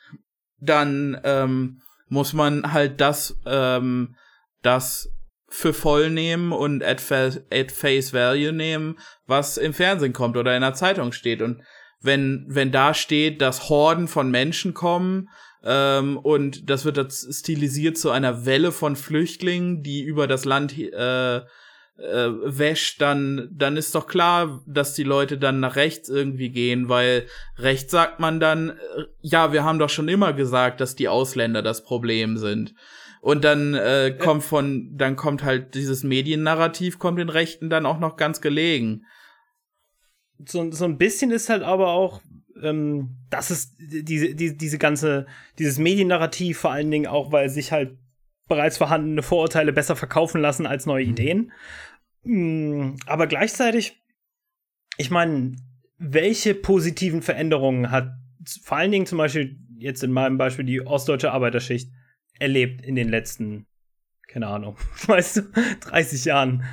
dann ähm, muss man halt das, ähm, das für voll nehmen und at, at face value nehmen, was im Fernsehen kommt oder in der Zeitung steht. Und wenn, wenn da steht, dass Horden von Menschen kommen, ähm, und das wird jetzt stilisiert zu einer Welle von Flüchtlingen, die über das Land äh, äh, wäscht, dann, dann ist doch klar, dass die Leute dann nach rechts irgendwie gehen, weil rechts sagt man dann, äh, ja, wir haben doch schon immer gesagt, dass die Ausländer das Problem sind. Und dann äh, kommt von, dann kommt halt dieses Mediennarrativ, kommt den Rechten dann auch noch ganz gelegen. So, so ein bisschen ist halt aber auch, ähm, das ist diese, die, diese ganze, dieses Mediennarrativ vor allen Dingen auch, weil sich halt bereits vorhandene Vorurteile besser verkaufen lassen als neue mhm. Ideen. Mm, aber gleichzeitig, ich meine, welche positiven Veränderungen hat vor allen Dingen zum Beispiel jetzt in meinem Beispiel die ostdeutsche Arbeiterschicht erlebt in den letzten, keine Ahnung, weißt du, 30 Jahren?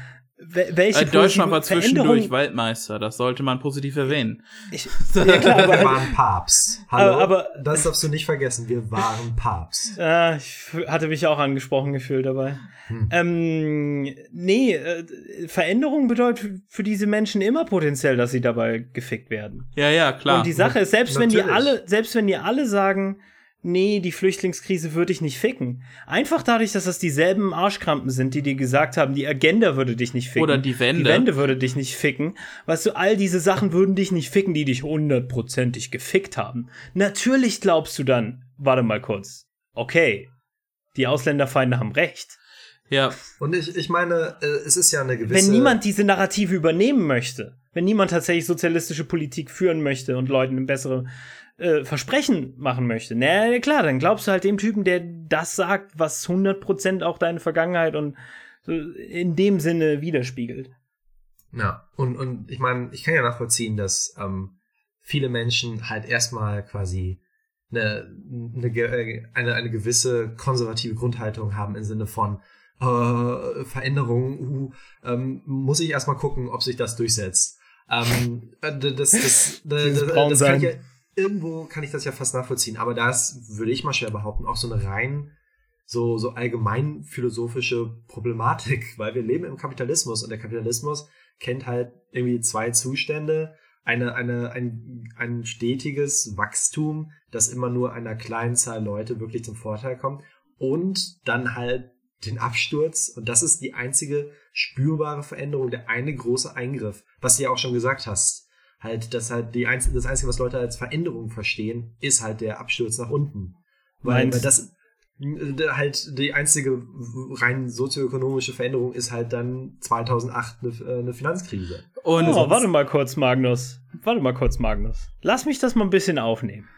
Welche äh, Deutschland war zwischendurch Waldmeister, das sollte man positiv erwähnen. Ich, ja, klar, aber, wir waren Papst. Hallo, aber, aber, das darfst du nicht vergessen, wir waren Papst. Äh, ich hatte mich auch angesprochen gefühlt dabei. Hm. Ähm, nee, äh, Veränderung bedeutet für diese Menschen immer potenziell, dass sie dabei gefickt werden. Ja, ja, klar. Und die Sache ist, selbst Natürlich. wenn die alle, selbst wenn die alle sagen, nee, die Flüchtlingskrise würde ich nicht ficken. Einfach dadurch, dass das dieselben Arschkrampen sind, die dir gesagt haben, die Agenda würde dich nicht ficken. Oder die Wende. Die Wende würde dich nicht ficken. Weißt du, all diese Sachen würden dich nicht ficken, die dich hundertprozentig gefickt haben. Natürlich glaubst du dann, warte mal kurz, okay, die Ausländerfeinde haben recht. Ja. Und ich, ich meine, äh, es ist ja eine gewisse. Wenn niemand diese Narrative übernehmen möchte, wenn niemand tatsächlich sozialistische Politik führen möchte und Leuten eine bessere äh, Versprechen machen möchte, na klar, dann glaubst du halt dem Typen, der das sagt, was 100% auch deine Vergangenheit und so in dem Sinne widerspiegelt. Ja, und, und ich meine, ich kann ja nachvollziehen, dass ähm, viele Menschen halt erstmal quasi eine, eine, eine, eine gewisse konservative Grundhaltung haben im Sinne von äh, Veränderung, uh, ähm, muss ich erstmal gucken, ob sich das durchsetzt. Ähm, das, das, das, das, das, das kann ich ja, irgendwo kann ich das ja fast nachvollziehen, aber da ist, würde ich mal schwer behaupten, auch so eine rein so, so allgemein philosophische Problematik, weil wir leben im Kapitalismus und der Kapitalismus kennt halt irgendwie zwei Zustände. Eine, eine, ein, ein stetiges Wachstum, das immer nur einer kleinen Zahl Leute wirklich zum Vorteil kommt und dann halt den Absturz und das ist die einzige spürbare Veränderung, der eine große Eingriff, was du ja auch schon gesagt hast halt, dass halt die einz das Einzige, was Leute als Veränderung verstehen, ist halt der Absturz nach unten. Weil, weil das äh, halt die einzige rein sozioökonomische Veränderung ist halt dann 2008 eine, eine Finanzkrise. Und oh, warte mal kurz, Magnus. Warte mal kurz, Magnus. Lass mich das mal ein bisschen aufnehmen.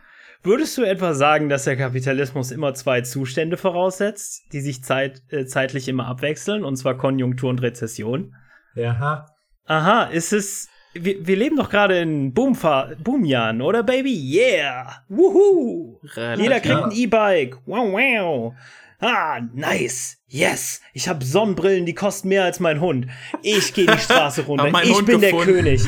Würdest du etwa sagen, dass der Kapitalismus immer zwei Zustände voraussetzt, die sich zeit, äh, zeitlich immer abwechseln, und zwar Konjunktur und Rezession? Ja. Aha, ist es wir, wir leben doch gerade in Boomfa Boomjahren, oder Baby? Yeah! Wuhu! Jeder kriegt ein E-Bike. Wow, wow. Ah, nice. Yes. Ich habe Sonnenbrillen, die kosten mehr als mein Hund. Ich gehe die Straße runter. ich Hund bin gefunden. der König.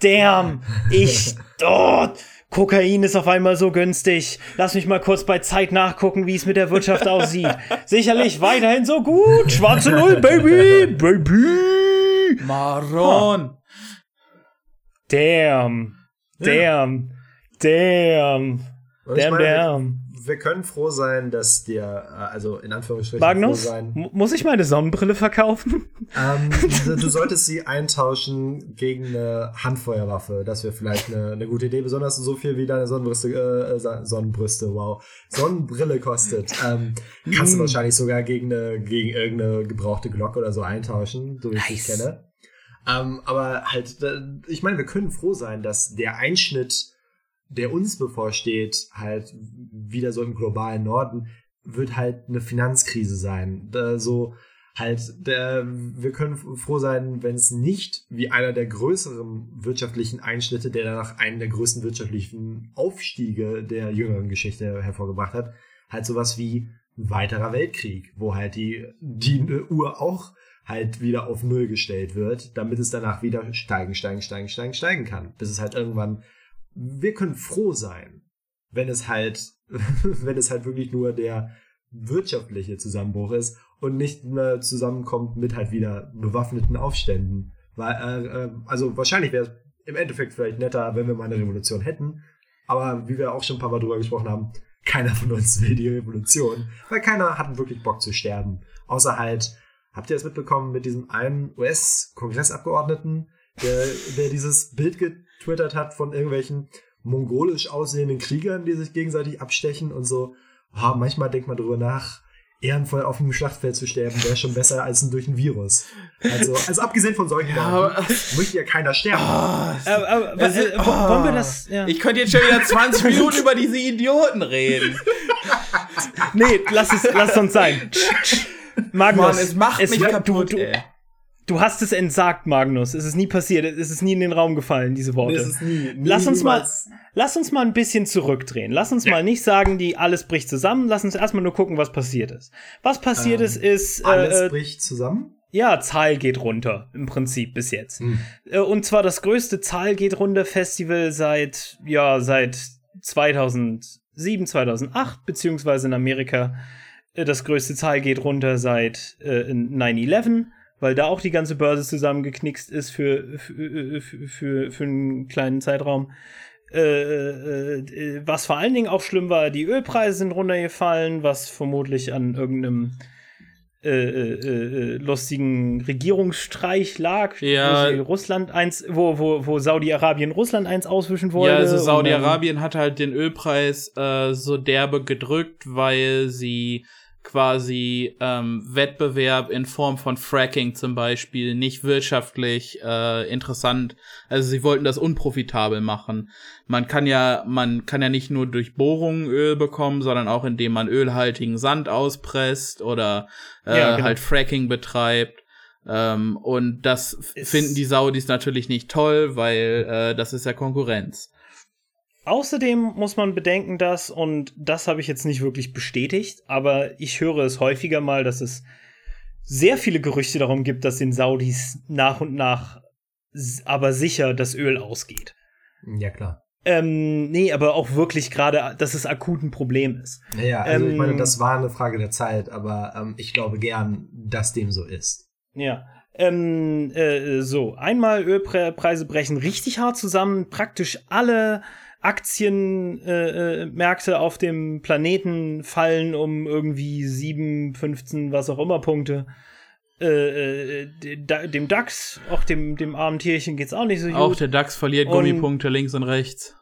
Damn. Ich dort. Kokain ist auf einmal so günstig. Lass mich mal kurz bei Zeit nachgucken, wie es mit der Wirtschaft aussieht. Sicherlich weiterhin so gut. Schwarze Null, Baby. Baby. Maron. Damn. Damn. Damn. Und damn, meine, damn. Wir können froh sein, dass dir, äh, also in Anführungsstrichen Magnus, froh sein. Muss ich meine Sonnenbrille verkaufen? Ähm, du solltest sie eintauschen gegen eine Handfeuerwaffe. Das wäre vielleicht eine, eine, gute Idee, besonders so viel wie deine Sonnenbrüste, äh, Sonnenbrüste, wow, Sonnenbrille kostet. Ähm, kannst du mm. wahrscheinlich sogar gegen eine, gegen irgendeine gebrauchte Glocke oder so eintauschen, so wie nice. ich dich kenne. Ähm, aber halt, ich meine, wir können froh sein, dass der Einschnitt, der uns bevorsteht, halt wieder so im globalen Norden, wird halt eine Finanzkrise sein. Da so halt, der, wir können froh sein, wenn es nicht wie einer der größeren wirtschaftlichen Einschnitte, der danach einen der größten wirtschaftlichen Aufstiege der jüngeren Geschichte hervorgebracht hat, halt sowas wie ein weiterer Weltkrieg, wo halt die, die Uhr auch halt wieder auf Null gestellt wird, damit es danach wieder steigen, steigen, steigen, steigen, steigen kann. Bis es halt irgendwann, wir können froh sein, wenn es halt, wenn es halt wirklich nur der wirtschaftliche Zusammenbruch ist und nicht mehr zusammenkommt mit halt wieder bewaffneten Aufständen. Weil, äh, äh also wahrscheinlich wäre es im Endeffekt vielleicht netter, wenn wir mal eine Revolution hätten. Aber wie wir auch schon ein paar Mal drüber gesprochen haben, keiner von uns will die Revolution, weil keiner hat wirklich Bock zu sterben. Außer halt, habt ihr es mitbekommen mit diesem einen US-Kongressabgeordneten, der, der dieses Bild getwittert hat von irgendwelchen mongolisch aussehenden Kriegern, die sich gegenseitig abstechen und so. Oh, manchmal denkt man drüber nach, ehrenvoll auf dem Schlachtfeld zu sterben, wäre schon besser als durch ein Virus. Also, also abgesehen von solchen ja, möchte ja keiner sterben. Oh, aber, aber, was, äh, oh, wollen wir das? Ja. Ich könnte jetzt schon wieder 20 Minuten über diese Idioten reden. nee, lass es, lass uns sein. Magnus, Mann, es macht es mich kaputt, du, du, Du hast es entsagt, Magnus. Es ist nie passiert. Es ist nie in den Raum gefallen, diese Worte. Es ist nie, nie lass uns niemals. mal, lass uns mal ein bisschen zurückdrehen. Lass uns ja. mal nicht sagen, die alles bricht zusammen. Lass uns erstmal nur gucken, was passiert ist. Was passiert ähm, ist, ist. Äh, alles äh, bricht zusammen? Ja, Zahl geht runter, im Prinzip bis jetzt. Hm. Äh, und zwar das größte Zahl geht runter Festival seit, ja, seit 2007, 2008, beziehungsweise in Amerika das größte Zahl geht runter seit äh, 9-11 weil da auch die ganze Börse zusammengeknickst ist für, für, für, für einen kleinen Zeitraum. Äh, äh, äh, was vor allen Dingen auch schlimm war, die Ölpreise sind runtergefallen, was vermutlich an irgendeinem äh, äh, äh lustigen Regierungsstreich lag, ja. wo Russland eins, wo, wo, wo Saudi-Arabien Russland eins auswischen wollte. Ja, also Saudi-Arabien hat halt den Ölpreis so derbe gedrückt, weil sie quasi ähm, Wettbewerb in Form von Fracking zum Beispiel nicht wirtschaftlich äh, interessant. Also sie wollten das unprofitabel machen. Man kann ja, man kann ja nicht nur durch Bohrungen Öl bekommen, sondern auch indem man ölhaltigen Sand auspresst oder äh, ja, genau. halt Fracking betreibt. Ähm, und das es finden die Saudis natürlich nicht toll, weil äh, das ist ja Konkurrenz. Außerdem muss man bedenken, dass, und das habe ich jetzt nicht wirklich bestätigt, aber ich höre es häufiger mal, dass es sehr viele Gerüchte darum gibt, dass den Saudis nach und nach aber sicher das Öl ausgeht. Ja, klar. Ähm, nee, aber auch wirklich gerade, dass es akut ein Problem ist. Naja, also ähm, ich meine, das war eine Frage der Zeit, aber ähm, ich glaube gern, dass dem so ist. Ja. Ähm, äh, so, einmal Ölpreise brechen richtig hart zusammen. Praktisch alle Aktienmärkte äh, äh auf dem Planeten fallen um irgendwie 7, 15, was auch immer Punkte. Äh, äh dem DAX, auch dem, dem armen Tierchen geht's auch nicht so gut. Auch der DAX verliert und Gummipunkte links und rechts.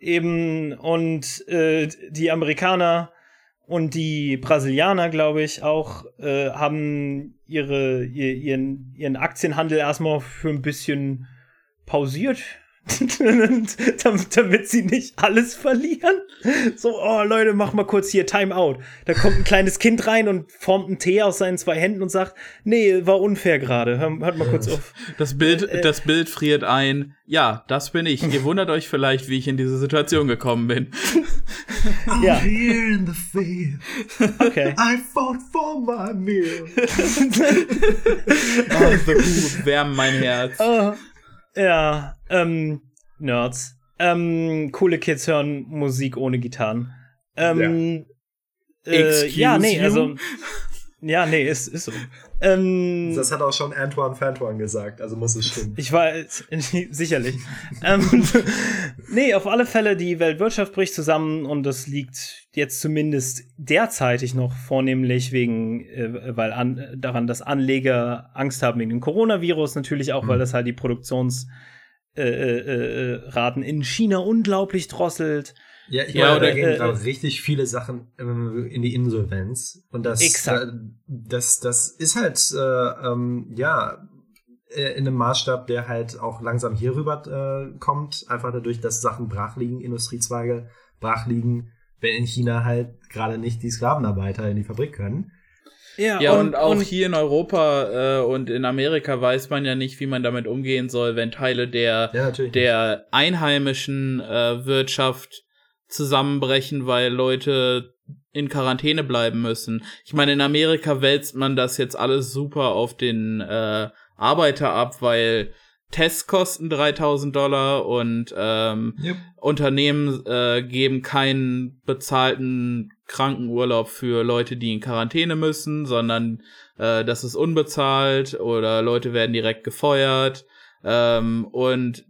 Eben, und äh, die Amerikaner und die Brasilianer, glaube ich, auch, äh, haben ihre, ihr, ihren, ihren Aktienhandel erstmal für ein bisschen pausiert damit sie nicht alles verlieren. So, oh Leute, mach mal kurz hier Timeout. Da kommt ein kleines Kind rein und formt einen Tee aus seinen zwei Händen und sagt, nee, war unfair gerade. Hört mal kurz auf. Das Bild, äh, äh, das Bild friert ein. Ja, das bin ich. Ihr wundert euch vielleicht, wie ich in diese Situation gekommen bin. ja. here in the field. Okay. I fought for my meal. oh, so gut, wärmen mein Herz. Oh. Ja, ähm, Nerds. Ähm, coole Kids hören Musik ohne Gitarren. Ähm, ja. Äh, ja, nee, also. Ja, nee, ist, ist so. Ähm, das hat auch schon Antoine Fantoine gesagt, also muss es stimmen. Ich war sicherlich. ähm, nee, auf alle Fälle, die Weltwirtschaft bricht zusammen und das liegt jetzt zumindest derzeitig noch vornehmlich wegen, äh, weil an, daran, dass Anleger Angst haben wegen dem Coronavirus, natürlich auch, mhm. weil das halt die Produktionsraten äh, äh, äh in China unglaublich drosselt. Ja, ich ja, meine, da gehen äh, gerade richtig viele Sachen ähm, in die Insolvenz. Und das, exakt. Äh, das, das ist halt, äh, ähm, ja, äh, in einem Maßstab, der halt auch langsam hier rüber äh, kommt. Einfach dadurch, dass Sachen brach liegen, Industriezweige brach liegen, wenn in China halt gerade nicht die Sklavenarbeiter in die Fabrik können. Ja, ja und, und auch und hier in Europa äh, und in Amerika weiß man ja nicht, wie man damit umgehen soll, wenn Teile der, ja, der einheimischen äh, Wirtschaft zusammenbrechen, weil Leute in Quarantäne bleiben müssen. Ich meine, in Amerika wälzt man das jetzt alles super auf den äh, Arbeiter ab, weil Tests kosten 3000 Dollar und ähm, yep. Unternehmen äh, geben keinen bezahlten Krankenurlaub für Leute, die in Quarantäne müssen, sondern äh, das ist unbezahlt oder Leute werden direkt gefeuert ähm, und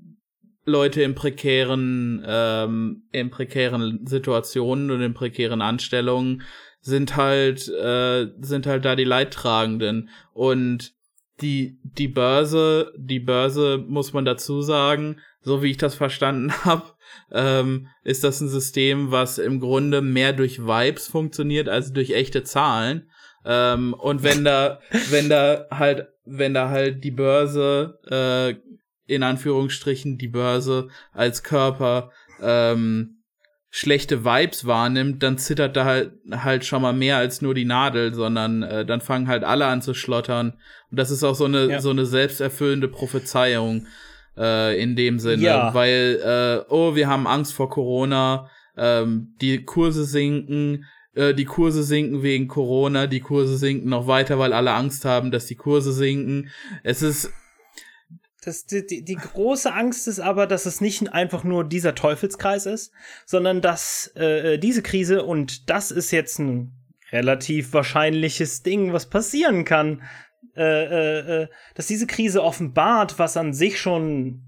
Leute in prekären ähm, in prekären Situationen und in prekären Anstellungen sind halt äh, sind halt da die Leidtragenden und die, die Börse, die Börse muss man dazu sagen, so wie ich das verstanden habe, ähm, ist das ein System, was im Grunde mehr durch Vibes funktioniert als durch echte Zahlen. Ähm, und wenn da, wenn da halt, wenn da halt die Börse, äh, in Anführungsstrichen die Börse als Körper ähm, schlechte Vibes wahrnimmt, dann zittert da halt, halt schon mal mehr als nur die Nadel, sondern äh, dann fangen halt alle an zu schlottern. Und das ist auch so eine, ja. so eine selbsterfüllende Prophezeiung äh, in dem Sinne, ja. weil, äh, oh, wir haben Angst vor Corona, ähm, die Kurse sinken, äh, die Kurse sinken wegen Corona, die Kurse sinken noch weiter, weil alle Angst haben, dass die Kurse sinken. Es ist das, die, die, die große Angst ist aber, dass es nicht einfach nur dieser Teufelskreis ist, sondern dass äh, äh, diese Krise, und das ist jetzt ein relativ wahrscheinliches Ding, was passieren kann, äh, äh, äh dass diese Krise offenbart, was an sich schon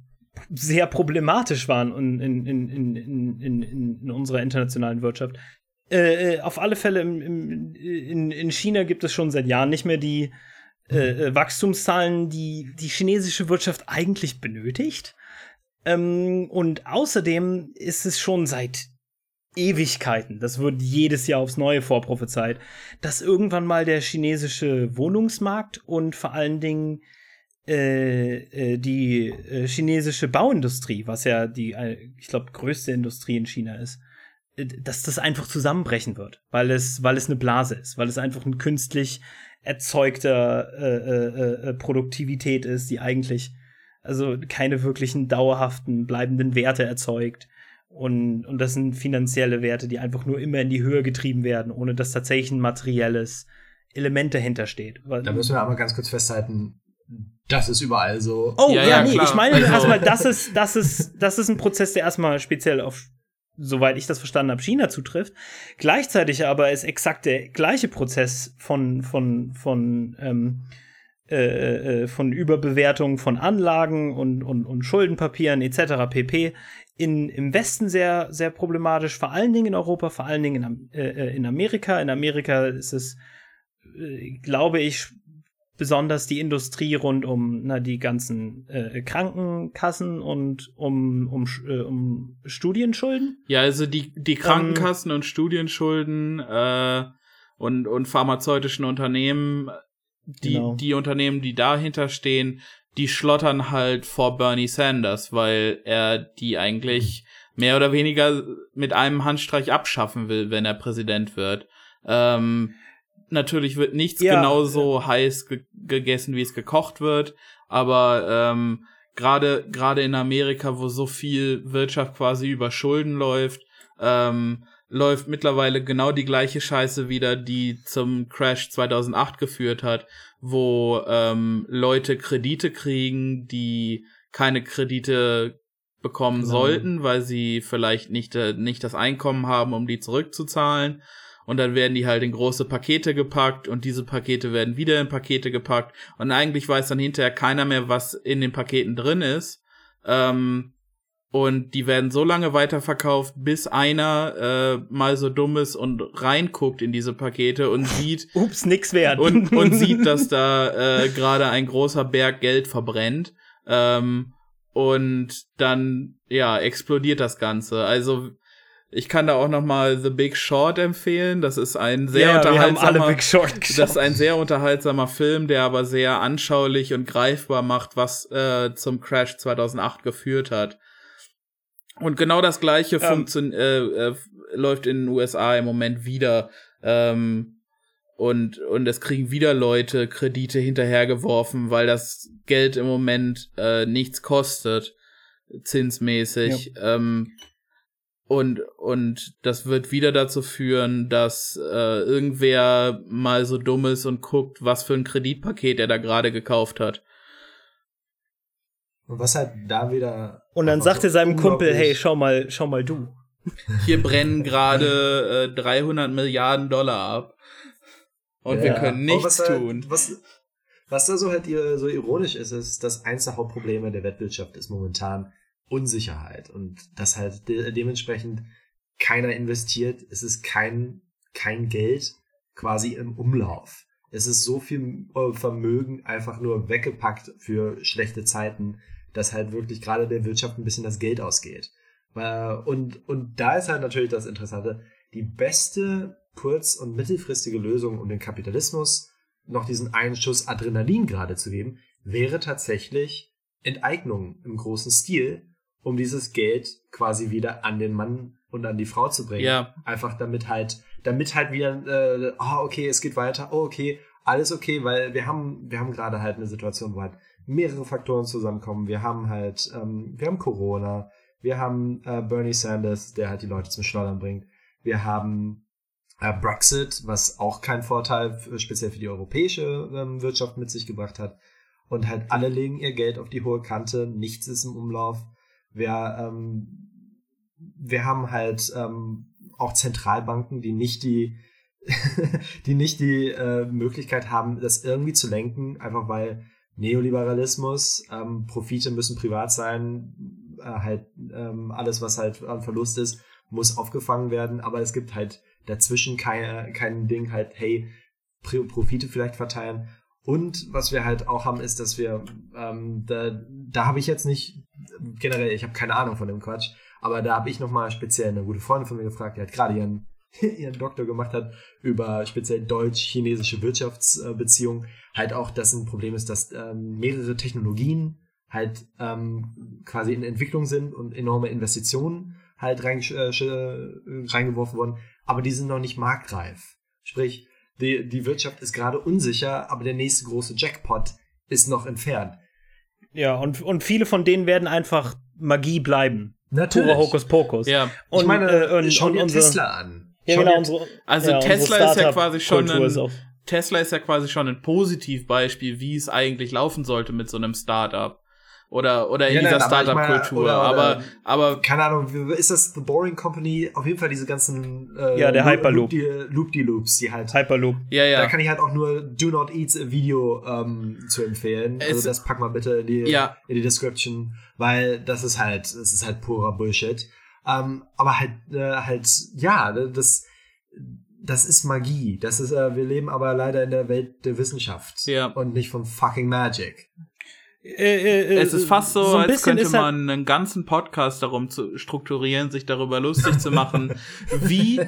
sehr problematisch war in, in, in, in, in, in unserer internationalen Wirtschaft. Äh, äh, auf alle Fälle im, im, in, in China gibt es schon seit Jahren nicht mehr die äh, äh, Wachstumszahlen, die die chinesische Wirtschaft eigentlich benötigt. Ähm, und außerdem ist es schon seit Ewigkeiten, das wird jedes Jahr aufs Neue vorprophezeit, dass irgendwann mal der chinesische Wohnungsmarkt und vor allen Dingen äh, äh, die äh, chinesische Bauindustrie, was ja die, äh, ich glaube, größte Industrie in China ist, dass das einfach zusammenbrechen wird, weil es, weil es eine Blase ist, weil es einfach ein künstlich erzeugter äh, äh, äh, Produktivität ist, die eigentlich also keine wirklichen dauerhaften, bleibenden Werte erzeugt. Und, und das sind finanzielle Werte, die einfach nur immer in die Höhe getrieben werden, ohne dass tatsächlich ein materielles Element dahinter steht. Da müssen wir aber ganz kurz festhalten, das ist überall so. Oh, ja, ja, ja nee, klar. ich meine also. erstmal, das ist, das ist, das ist ein Prozess, der erstmal speziell auf soweit ich das verstanden habe, China zutrifft. Gleichzeitig aber ist exakt der gleiche Prozess von, von, von, ähm, äh, äh, von Überbewertung von Anlagen und, und, und Schuldenpapieren etc. pp. In, im Westen sehr, sehr problematisch, vor allen Dingen in Europa, vor allen Dingen in, äh, äh in Amerika. In Amerika ist es, äh, glaube ich, besonders die Industrie rund um na, die ganzen äh, Krankenkassen und um, um, äh, um Studienschulden. Ja, also die, die ähm, Krankenkassen ähm, und Studienschulden äh, und, und pharmazeutischen Unternehmen, die, genau. die Unternehmen, die dahinter stehen, die schlottern halt vor Bernie Sanders, weil er die eigentlich mehr oder weniger mit einem Handstreich abschaffen will, wenn er Präsident wird. Ähm, Natürlich wird nichts ja, genauso heiß ge gegessen, wie es gekocht wird, aber ähm, gerade gerade in Amerika, wo so viel Wirtschaft quasi über Schulden läuft, ähm, läuft mittlerweile genau die gleiche Scheiße wieder, die zum Crash 2008 geführt hat, wo ähm, Leute Kredite kriegen, die keine Kredite bekommen genau. sollten, weil sie vielleicht nicht, äh, nicht das Einkommen haben, um die zurückzuzahlen und dann werden die halt in große Pakete gepackt und diese Pakete werden wieder in Pakete gepackt und eigentlich weiß dann hinterher keiner mehr, was in den Paketen drin ist. Ähm, und die werden so lange weiterverkauft, bis einer äh, mal so dumm ist und reinguckt in diese Pakete und sieht. Ups, nix wert. Und, und sieht, dass da äh, gerade ein großer Berg Geld verbrennt. Ähm, und dann, ja, explodiert das Ganze. Also ich kann da auch noch mal The Big Short empfehlen. Das ist ein sehr ja, unterhaltsamer, das ist ein sehr unterhaltsamer Film, der aber sehr anschaulich und greifbar macht, was äh, zum Crash 2008 geführt hat. Und genau das Gleiche ähm. äh, äh, läuft in den USA im Moment wieder. Ähm, und, und es kriegen wieder Leute Kredite hinterhergeworfen, weil das Geld im Moment äh, nichts kostet, zinsmäßig. Ja. Ähm, und, und das wird wieder dazu führen, dass äh, irgendwer mal so dumm ist und guckt, was für ein Kreditpaket er da gerade gekauft hat. Und was halt da wieder. Und dann sagt er seinem Kumpel, hey, schau mal, schau mal du. Hier brennen gerade äh, 300 Milliarden Dollar ab. Und ja. wir können nichts was tun. Halt, was, was da so halt so ironisch ist, ist, dass eins der Hauptprobleme der Weltwirtschaft ist momentan Unsicherheit und dass halt de dementsprechend keiner investiert. Es ist kein, kein Geld quasi im Umlauf. Es ist so viel äh, Vermögen einfach nur weggepackt für schlechte Zeiten, dass halt wirklich gerade der Wirtschaft ein bisschen das Geld ausgeht. Und, und da ist halt natürlich das Interessante, die beste kurz- und mittelfristige Lösung, um den Kapitalismus noch diesen einen Schuss Adrenalin gerade zu geben, wäre tatsächlich Enteignung im großen Stil, um dieses Geld quasi wieder an den Mann und an die Frau zu bringen. Ja. Einfach damit halt, damit halt wieder, äh, oh, okay, es geht weiter, oh, okay, alles okay, weil wir haben, wir haben gerade halt eine Situation, wo halt mehrere Faktoren zusammenkommen. Wir haben halt, ähm, wir haben Corona, wir haben äh, Bernie Sanders, der halt die Leute zum Schleudern bringt. Wir haben äh, Brexit, was auch keinen Vorteil für, speziell für die europäische ähm, Wirtschaft mit sich gebracht hat. Und halt alle legen ihr Geld auf die hohe Kante, nichts ist im Umlauf. Wir, ähm, wir haben halt ähm, auch Zentralbanken, die nicht die, die nicht die äh, Möglichkeit haben, das irgendwie zu lenken, einfach weil Neoliberalismus, ähm, Profite müssen privat sein, äh, halt ähm, alles, was halt an Verlust ist, muss aufgefangen werden, aber es gibt halt dazwischen keine, kein Ding halt, hey, Profite vielleicht verteilen. Und was wir halt auch haben, ist, dass wir, ähm, da, da habe ich jetzt nicht, generell, ich habe keine Ahnung von dem Quatsch, aber da habe ich nochmal speziell eine gute Freundin von mir gefragt, die hat gerade ihren, ihren Doktor gemacht hat über speziell deutsch-chinesische Wirtschaftsbeziehungen. Halt auch, dass ein Problem ist, dass ähm, mehrere Technologien halt ähm, quasi in Entwicklung sind und enorme Investitionen halt rein, äh, reingeworfen wurden, aber die sind noch nicht marktreif. Sprich, die, die Wirtschaft ist gerade unsicher, aber der nächste große Jackpot ist noch entfernt. Ja, und, und viele von denen werden einfach Magie bleiben. Natürlich. Pure Hokuspokus. Ja. Und, ich meine, äh, und, schau dir unsere, Tesla an. Ja, schau genau, unsere, also ja, Tesla ist ja quasi schon ein, Tesla ist ja quasi schon ein Positivbeispiel, wie es eigentlich laufen sollte mit so einem Startup oder oder in ja, dieser Startup-Kultur. Aber, aber keine Ahnung, ist das The Boring Company? Auf jeden Fall diese ganzen äh, ja der Hyperloop, Loop die Loops, die halt Hyperloop. Ja ja. Da kann ich halt auch nur Do Not Eat Video ähm, zu empfehlen. Es, also das pack mal bitte in die ja. in die Description, weil das ist halt das ist halt purer Bullshit. Ähm, aber halt äh, halt ja das das ist Magie. Das ist, äh, wir leben aber leider in der Welt der Wissenschaft ja. und nicht von fucking Magic. Äh, äh, es ist fast so, so als könnte man einen ganzen Podcast darum zu strukturieren, sich darüber lustig zu machen, wie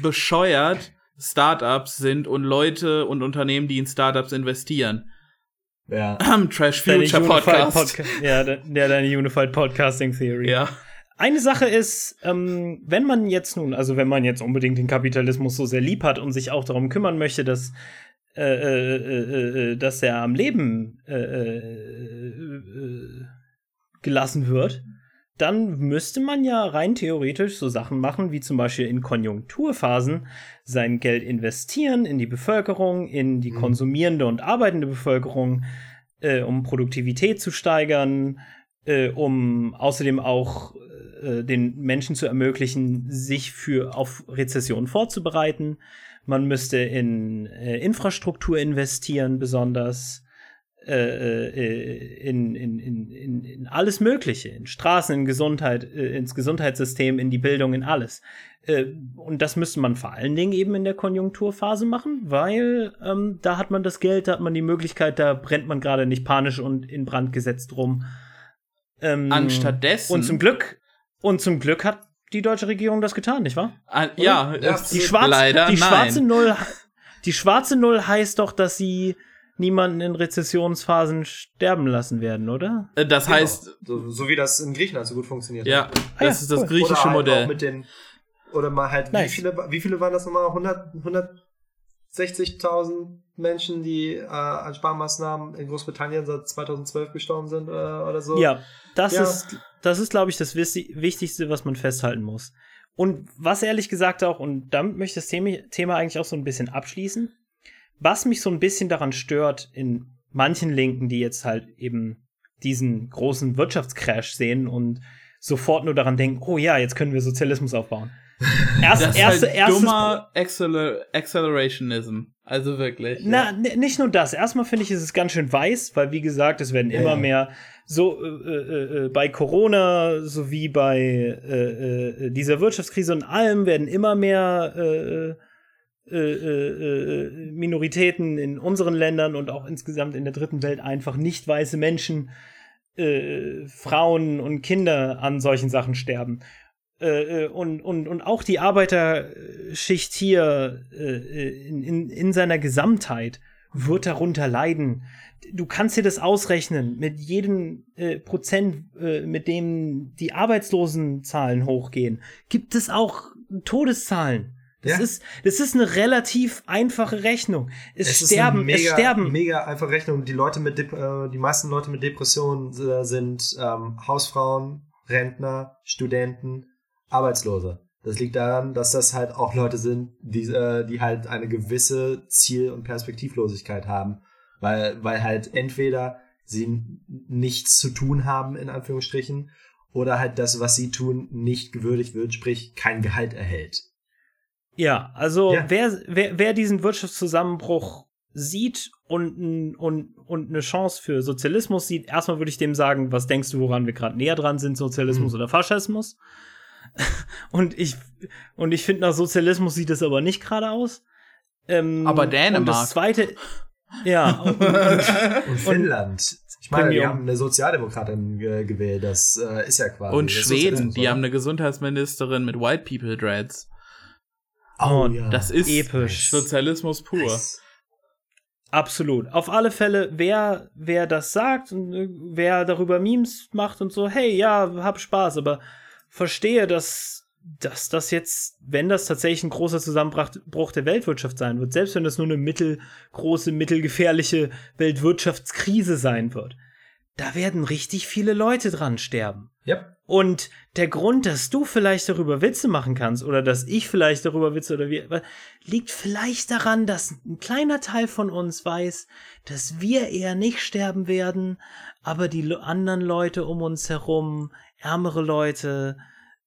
bescheuert Startups sind und Leute und Unternehmen, die in Startups investieren. Ja. Trash Future Podcast. Podca ja, ja, deine Unified Podcasting Theory. Ja. Eine Sache ist, ähm, wenn man jetzt nun, also wenn man jetzt unbedingt den Kapitalismus so sehr lieb hat und sich auch darum kümmern möchte, dass äh, äh, äh, äh, dass er am Leben gelassen wird, dann müsste man ja rein theoretisch so Sachen machen, wie zum Beispiel in Konjunkturphasen sein Geld investieren in die Bevölkerung, in die mhm. konsumierende und arbeitende Bevölkerung, äh, um Produktivität zu steigern, äh, um außerdem auch äh, den Menschen zu ermöglichen, sich für auf Rezession vorzubereiten. Man müsste in äh, Infrastruktur investieren, besonders äh, äh, in, in, in, in, alles Mögliche, in Straßen, in Gesundheit, äh, ins Gesundheitssystem, in die Bildung, in alles. Äh, und das müsste man vor allen Dingen eben in der Konjunkturphase machen, weil ähm, da hat man das Geld, da hat man die Möglichkeit, da brennt man gerade nicht panisch und in Brand gesetzt rum. Ähm, Anstattdessen. Und zum Glück, und zum Glück hat die deutsche Regierung das getan, nicht wahr? Ah, ja, die, schwarze, leider die schwarze nein. Null. Die schwarze Null heißt doch, dass sie niemanden in Rezessionsphasen sterben lassen werden, oder? Äh, das genau. heißt, so, so, wie das in Griechenland so gut funktioniert. Ja, hat. das ja, ist das cool. griechische oder halt Modell. Mit den, oder mal halt, nice. wie viele, wie viele waren das nochmal? 100, 100 60.000 Menschen, die äh, an Sparmaßnahmen in Großbritannien seit 2012 gestorben sind äh, oder so. Ja, das ja. ist, das ist, glaube ich, das Wichtigste, was man festhalten muss. Und was ehrlich gesagt auch, und damit möchte ich das Thema eigentlich auch so ein bisschen abschließen, was mich so ein bisschen daran stört in manchen Linken, die jetzt halt eben diesen großen Wirtschaftscrash sehen und sofort nur daran denken, oh ja, jetzt können wir Sozialismus aufbauen. Erst, das ist erste, halt dummer Acceler Accelerationism. Also wirklich. Na, ja. nicht nur das. Erstmal finde ich, ist es ganz schön weiß, weil wie gesagt, es werden immer ja. mehr so äh, äh, äh, bei Corona sowie bei äh, äh, dieser Wirtschaftskrise und allem werden immer mehr äh, Minoritäten in unseren Ländern und auch insgesamt in der dritten Welt einfach nicht weiße Menschen, Frauen und Kinder an solchen Sachen sterben. Äh, und, und, und auch die Arbeiterschicht hier äh, in, in, in seiner Gesamtheit wird darunter leiden. Du kannst dir das ausrechnen mit jedem äh, Prozent, äh, mit dem die Arbeitslosenzahlen hochgehen. Gibt es auch Todeszahlen? Das, ja. ist, das ist eine relativ einfache Rechnung. Es, es sterben, mega, es sterben. Mega einfache Rechnung. Die Leute mit, Dep äh, die meisten Leute mit Depressionen äh, sind ähm, Hausfrauen, Rentner, Studenten, Arbeitslose. Das liegt daran, dass das halt auch Leute sind, die, äh, die halt eine gewisse Ziel- und Perspektivlosigkeit haben. Weil, weil halt entweder sie nichts zu tun haben, in Anführungsstrichen, oder halt das, was sie tun, nicht gewürdigt wird, sprich kein Gehalt erhält. Ja, also ja. Wer, wer, wer diesen Wirtschaftszusammenbruch sieht und, und, und eine Chance für Sozialismus sieht, erstmal würde ich dem sagen, was denkst du, woran wir gerade näher dran sind, Sozialismus hm. oder Faschismus? Und ich, und ich finde, nach Sozialismus sieht es aber nicht gerade aus. Ähm, aber Dänemark. Und das zweite, ja. Und, und, und Finnland. Ich meine, die haben eine Sozialdemokratin ge gewählt, das äh, ist ja quasi. Und Schweden, die haben eine Gesundheitsministerin mit White People Dreads. Oh, ja. Das ist episch. Sozialismus pur. Nice. Absolut. Auf alle Fälle, wer, wer das sagt und äh, wer darüber Memes macht und so, hey, ja, hab Spaß, aber verstehe, dass, dass das jetzt, wenn das tatsächlich ein großer Zusammenbruch der Weltwirtschaft sein wird, selbst wenn das nur eine mittelgroße, mittelgefährliche Weltwirtschaftskrise sein wird, da werden richtig viele Leute dran sterben. Yep. Und der Grund, dass du vielleicht darüber Witze machen kannst oder dass ich vielleicht darüber Witze oder wie, liegt vielleicht daran, dass ein kleiner Teil von uns weiß, dass wir eher nicht sterben werden, aber die anderen Leute um uns herum ärmere Leute,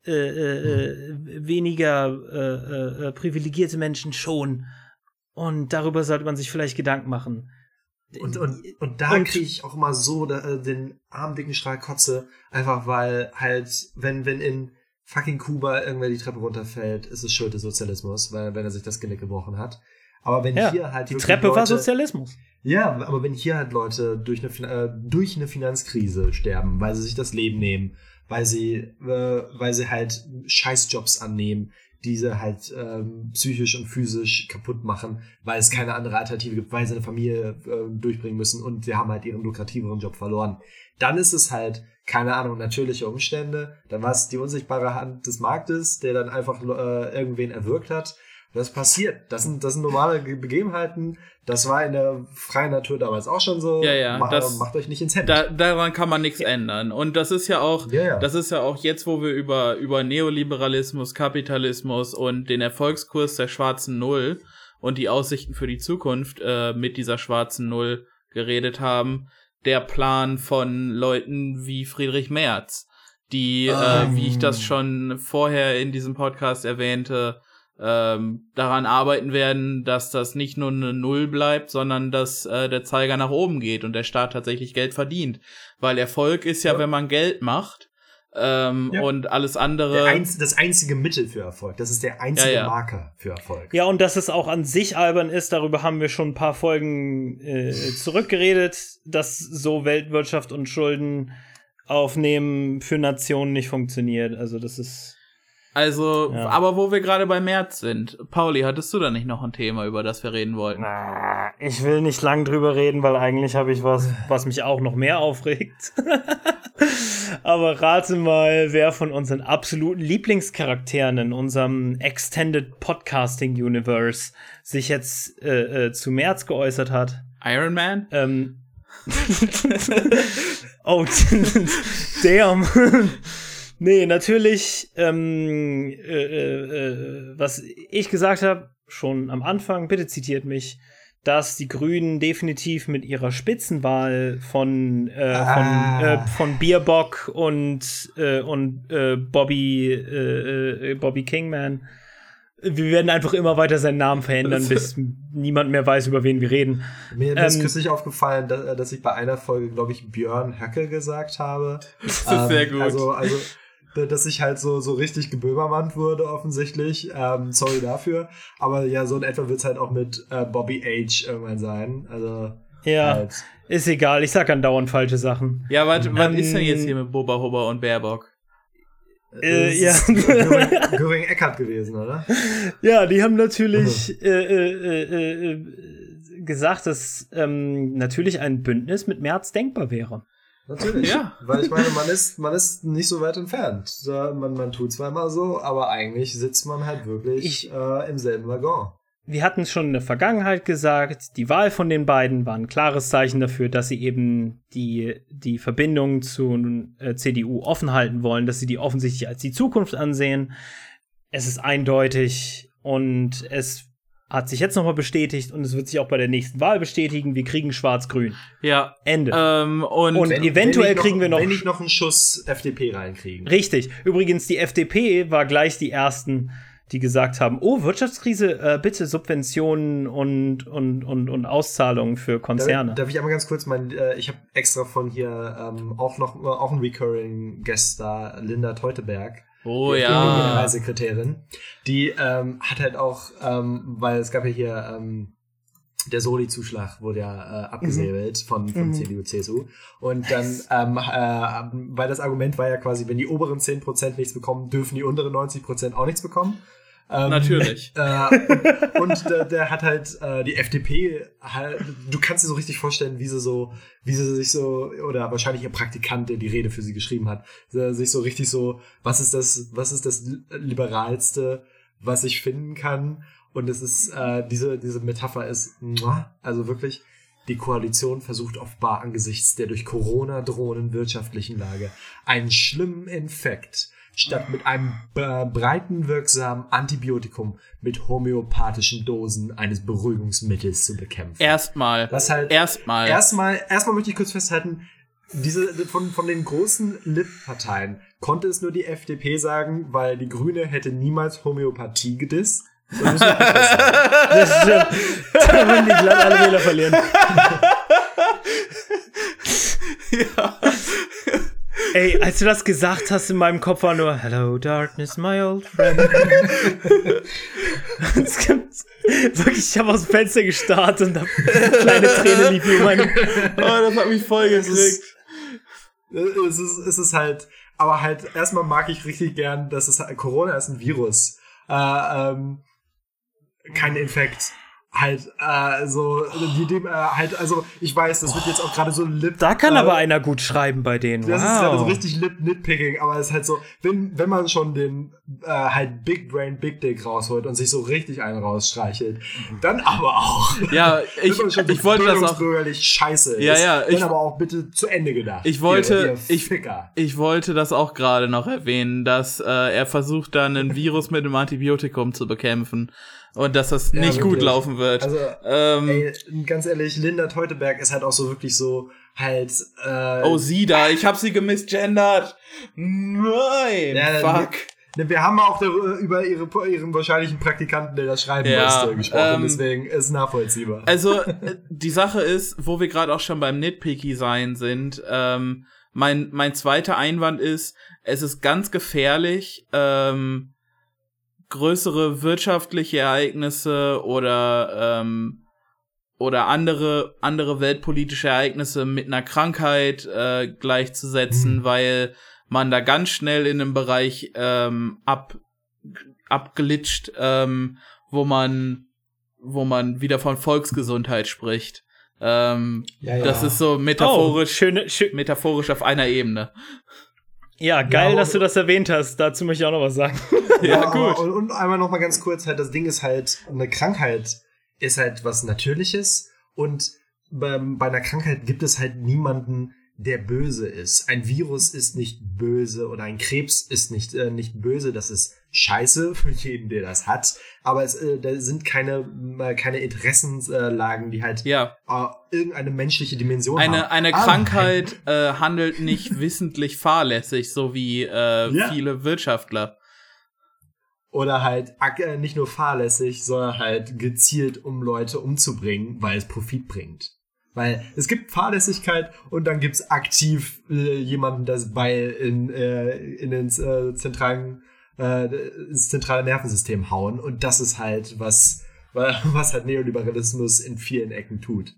äh, äh, mhm. weniger äh, äh, privilegierte Menschen schon. Und darüber sollte man sich vielleicht Gedanken machen. Und, und, und da kriege ich auch immer so den armen dicken Strahl Kotze, einfach weil halt, wenn, wenn in fucking Kuba irgendwer die Treppe runterfällt, ist es Schuld des Sozialismus, weil, wenn er sich das Genick gebrochen hat. Aber wenn ja, hier halt. Die Treppe Leute, war Sozialismus. Ja, aber wenn hier halt Leute durch eine, durch eine Finanzkrise sterben, weil sie sich das Leben nehmen, weil sie, äh, weil sie halt Scheißjobs annehmen, diese halt ähm, psychisch und physisch kaputt machen, weil es keine andere Alternative gibt, weil sie eine Familie äh, durchbringen müssen und sie haben halt ihren lukrativeren Job verloren. Dann ist es halt, keine Ahnung, natürliche Umstände, dann war es die unsichtbare Hand des Marktes, der dann einfach äh, irgendwen erwürgt hat das passiert. Das sind, das sind normale Begebenheiten. Das war in der freien Natur damals auch schon so. Ja, ja. Ma das, macht euch nicht ins Hemd. Da, daran kann man nichts ja. ändern. Und das ist ja auch, ja, ja. das ist ja auch jetzt, wo wir über, über Neoliberalismus, Kapitalismus und den Erfolgskurs der schwarzen Null und die Aussichten für die Zukunft äh, mit dieser schwarzen Null geredet haben. Der Plan von Leuten wie Friedrich Merz, die, um. äh, wie ich das ah. schon vorher in diesem Podcast erwähnte, ähm, daran arbeiten werden, dass das nicht nur eine Null bleibt, sondern dass äh, der Zeiger nach oben geht und der Staat tatsächlich Geld verdient. Weil Erfolg ist ja, ja. wenn man Geld macht ähm, ja. und alles andere. Einz das einzige Mittel für Erfolg. Das ist der einzige ja, Marker für Erfolg. Ja, und dass es auch an sich albern ist, darüber haben wir schon ein paar Folgen äh, zurückgeredet, dass so Weltwirtschaft und Schulden aufnehmen für Nationen nicht funktioniert. Also das ist also, ja. aber wo wir gerade bei März sind, Pauli, hattest du da nicht noch ein Thema, über das wir reden wollten? Na, ich will nicht lang drüber reden, weil eigentlich habe ich was, was mich auch noch mehr aufregt. Aber rate mal, wer von unseren absoluten Lieblingscharakteren in unserem Extended Podcasting Universe sich jetzt äh, äh, zu März geäußert hat. Iron Man? Ähm. oh, damn. Nee, natürlich, ähm, äh, äh, äh, was ich gesagt habe, schon am Anfang, bitte zitiert mich, dass die Grünen definitiv mit ihrer Spitzenwahl von, äh, ah. von, äh, von Bierbock und, äh, und äh, Bobby, äh, äh, Bobby Kingman wir werden einfach immer weiter seinen Namen verändern, bis niemand mehr weiß, über wen wir reden. Mir, mir ähm, ist kürzlich aufgefallen, dass, dass, ich bei einer Folge, glaube ich, Björn Höcke gesagt habe. Das ist ähm, sehr gut. Also, also dass ich halt so, so richtig geböhmermannt wurde, offensichtlich. Ähm, sorry dafür. Aber ja, so in etwa wird es halt auch mit äh, Bobby H irgendwann sein. Also. Ja. Halt. Ist egal, ich sag andauernd falsche Sachen. Ja, was, was ist denn jetzt hier mit Boba Hubber und Baerbock? Äh, ja. Göring Eckert gewesen, oder? Ja, die haben natürlich mhm. äh, äh, äh, gesagt, dass ähm, natürlich ein Bündnis mit März denkbar wäre. Natürlich. Ja. Weil ich meine, man ist, man ist nicht so weit entfernt. Man, man tut zwar immer so, aber eigentlich sitzt man halt wirklich ich, äh, im selben Waggon. Wir hatten es schon in der Vergangenheit gesagt, die Wahl von den beiden war ein klares Zeichen dafür, dass sie eben die, die Verbindung zur äh, CDU offen halten wollen, dass sie die offensichtlich als die Zukunft ansehen. Es ist eindeutig und es hat sich jetzt nochmal bestätigt und es wird sich auch bei der nächsten Wahl bestätigen. Wir kriegen Schwarz-Grün. Ja. Ende. Ähm, und, und wenn, eventuell wenn noch, kriegen wir noch. Wenn ich noch einen Schuss FDP reinkriegen. Richtig. Übrigens, die FDP war gleich die ersten, die gesagt haben: Oh, Wirtschaftskrise, äh, bitte Subventionen und, und, und, und Auszahlungen für Konzerne. Darf, darf ich einmal ganz kurz mein, äh, ich habe extra von hier ähm, auch noch auch einen Recurring Guest da, Linda Teuteberg Oh die ja. Generalsekretärin. Die ähm, hat halt auch, ähm, weil es gab ja hier ähm, der Soli-Zuschlag wurde ja äh, abgesäbelt mhm. von, von mhm. CDU, CSU. Und dann, ähm, äh, weil das Argument war ja quasi, wenn die oberen 10% nichts bekommen, dürfen die unteren 90% auch nichts bekommen. Ähm, Natürlich. Äh, und, der, der, hat halt äh, die FDP, halt, du kannst dir so richtig vorstellen, wie sie so, wie sie sich so, oder wahrscheinlich ihr Praktikant, der die Rede für sie geschrieben hat, sich so richtig so, was ist das, was ist das liberalste, was ich finden kann? Und es ist, äh, diese, diese Metapher ist, also wirklich, die Koalition versucht offenbar angesichts der durch Corona drohenden wirtschaftlichen Lage einen schlimmen Infekt statt mit einem breiten wirksamen Antibiotikum mit homöopathischen Dosen eines Beruhigungsmittels zu bekämpfen. Erstmal. Was halt erstmal. Erstmal, erstmal möchte ich kurz festhalten, diese von, von den großen Lip-Parteien konnte es nur die FDP sagen, weil die Grüne hätte niemals Homöopathie gedisst. Das, das stimmt. Da würden die glatt alle Wähler verlieren. ja. Ey, als du das gesagt hast, in meinem Kopf war nur Hello Darkness, my old friend. wirklich, ich habe aus dem Fenster gestartet und hab kleine Tränen lief mir meine. Oh, das hat mich voll gekriegt. Es ist, es ist halt, aber halt, erstmal mag ich richtig gern, dass es Corona ist ein Virus. Äh, ähm, kein Infekt halt äh, so die dem äh, halt also ich weiß das wird jetzt auch gerade so lip da kann äh, aber einer gut schreiben bei denen. das wow. ist ja so richtig lip nitpicking aber es ist halt so wenn wenn man schon den äh, halt Big Brain Big Dick rausholt und sich so richtig einen rausstreichelt dann aber auch. Ja ich ich wollte das auch scheiße. Ja ja ich aber auch bitte zu Ende gedacht ich wollte ihr, ihr ich ich wollte das auch gerade noch erwähnen dass äh, er versucht dann ein Virus mit einem Antibiotikum zu bekämpfen und dass das ja, nicht wirklich. gut laufen wird. Also, ähm, ey, ganz ehrlich, Linda Teuteberg ist halt auch so wirklich so halt. Äh, oh, sie da, ich hab sie gemisgendert. Nein, ja, fuck. Wir, wir haben auch über ihre, ihren wahrscheinlichen Praktikanten, der das schreiben ja, musste, gesprochen. Ähm, deswegen ist es nachvollziehbar. Also äh, die Sache ist, wo wir gerade auch schon beim Nitpicky sein sind. Ähm, mein mein zweiter Einwand ist, es ist ganz gefährlich. Ähm, größere wirtschaftliche Ereignisse oder ähm, oder andere andere weltpolitische Ereignisse mit einer Krankheit äh, gleichzusetzen, mhm. weil man da ganz schnell in einem Bereich ähm, ab abglitscht, ähm, wo man wo man wieder von Volksgesundheit spricht. Ähm, ja, ja. Das ist so metaphorisch, oh, schöne, schön. metaphorisch auf einer Ebene. Ja, geil, ja, dass du das erwähnt hast. Dazu möchte ich auch noch was sagen. ja, ja gut. Und, und einmal noch mal ganz kurz, halt, das Ding ist halt, eine Krankheit ist halt was Natürliches und bei, bei einer Krankheit gibt es halt niemanden, der böse ist. Ein Virus ist nicht böse oder ein Krebs ist nicht, äh, nicht böse. Das ist scheiße für jeden, der das hat. Aber es äh, da sind keine, äh, keine Interessenslagen, die halt ja. äh, irgendeine menschliche Dimension eine, haben. Eine ah, Krankheit äh, handelt nicht wissentlich fahrlässig, so wie äh, ja. viele Wirtschaftler. Oder halt äh, nicht nur fahrlässig, sondern halt gezielt, um Leute umzubringen, weil es Profit bringt. Weil es gibt Fahrlässigkeit und dann gibt's aktiv äh, jemanden, das Beil in, in den zentralen, äh, ins zentrale Nervensystem hauen. Und das ist halt was, was halt Neoliberalismus in vielen Ecken tut.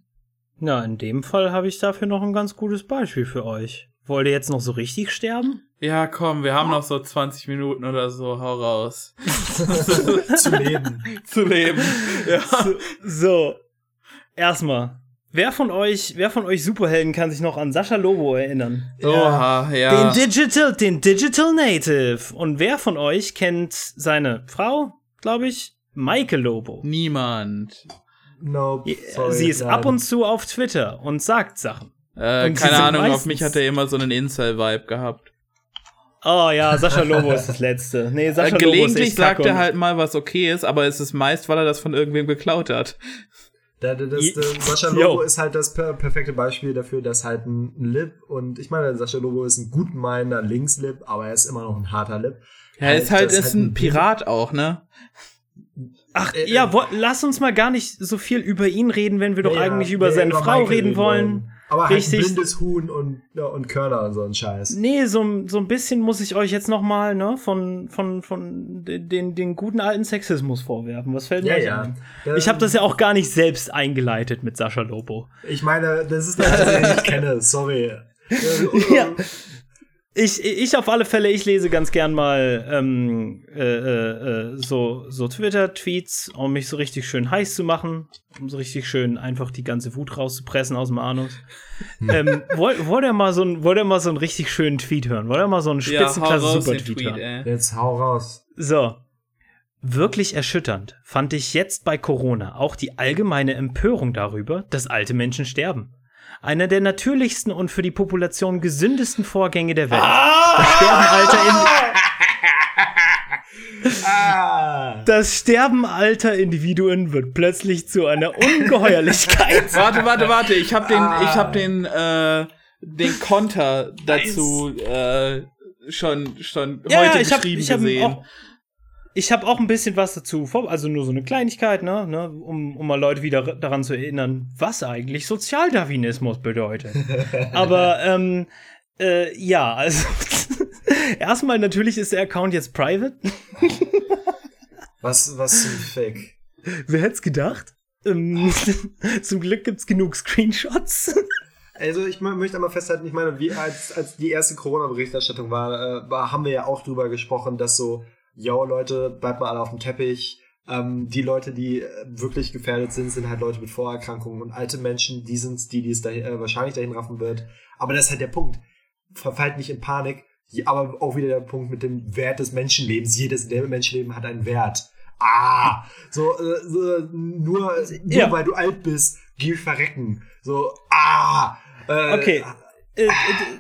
Na, in dem Fall habe ich dafür noch ein ganz gutes Beispiel für euch. Wollt ihr jetzt noch so richtig sterben? Ja, komm, wir haben noch so 20 Minuten oder so, hau raus. Zu leben. Zu leben. Ja. So, so. erstmal, Wer von euch, wer von euch Superhelden kann sich noch an Sascha Lobo erinnern? Oha, ja. Den Digital, den Digital Native. Und wer von euch kennt seine Frau, glaube ich, Maike Lobo? Niemand. Nope. Sorry, sie ist nein. ab und zu auf Twitter und sagt Sachen. Äh, keine Ahnung, auf mich hat er immer so einen Incel-Vibe gehabt. Oh ja, Sascha Lobo ist das Letzte. Nee, Sascha äh, Gelegentlich Lobo ist sagt er halt mal, was okay ist, aber es ist meist, weil er das von irgendwem geklaut hat. Da, das, das, Sascha Lobo ist halt das per perfekte Beispiel dafür, dass halt ein Lip und ich meine, Sascha Lobo ist ein gut meinender Linkslip, aber er ist immer noch ein harter Lip. Ja, er ist halt, ist halt ein Pirat auch, ne? Ach äh, ja, wo, lass uns mal gar nicht so viel über ihn reden, wenn wir doch ja, eigentlich über seine über Frau reden wollen. wollen. Aber halt Richtig. blindes Huhn und, ja, und Körner und so ein Scheiß. Nee, so, so ein bisschen muss ich euch jetzt noch mal ne, von, von, von den, den guten alten Sexismus vorwerfen. Was fällt mir ja, ja. ein? Ich habe das ja auch gar nicht selbst eingeleitet mit Sascha Lobo. Ich meine, das ist der, den ich kenne, sorry. ja. Ich, ich auf alle Fälle, ich lese ganz gern mal ähm, äh, äh, so, so Twitter-Tweets, um mich so richtig schön heiß zu machen, um so richtig schön einfach die ganze Wut rauszupressen aus dem Anus. ähm, wollt, wollt, ihr mal so ein, wollt ihr mal so einen richtig schönen Tweet hören? Wollt ihr mal so einen Spitzenklasse-Super-Tweet ja, hören? Jetzt hau raus. So. Wirklich erschütternd fand ich jetzt bei Corona auch die allgemeine Empörung darüber, dass alte Menschen sterben. Einer der natürlichsten und für die Population gesündesten Vorgänge der Welt. Ah! Das Sterbenalter in ah! Das Sterben alter Individuen wird plötzlich zu einer Ungeheuerlichkeit. warte, warte, warte. Ich habe den, ah. ich habe den, äh, den Konter dazu äh, schon schon ja, heute ja, geschrieben hab, gesehen. Auch, ich habe auch ein bisschen was dazu, also nur so eine Kleinigkeit, ne, ne um, um mal Leute wieder daran zu erinnern, was eigentlich Sozialdarwinismus bedeutet. Aber ähm, äh, ja, also erstmal natürlich ist der Account jetzt private. was, was zum Fake? Wer hätte es gedacht? Ähm, zum Glück gibt's genug Screenshots. Also ich möchte einmal festhalten, ich meine, wie als, als die erste Corona-Berichterstattung war, äh, war, haben wir ja auch drüber gesprochen, dass so yo Leute, bleibt mal alle auf dem Teppich. Ähm, die Leute, die äh, wirklich gefährdet sind, sind halt Leute mit Vorerkrankungen und alte Menschen, die sind die, die es dahin, äh, wahrscheinlich dahin raffen wird. Aber das ist halt der Punkt. Verfallt nicht in Panik, aber auch wieder der Punkt mit dem Wert des Menschenlebens. Jedes Menschenleben hat einen Wert. Ah, so, äh, so nur, ja. nur weil du alt bist, geh verrecken. So, ah. Äh, okay. Äh,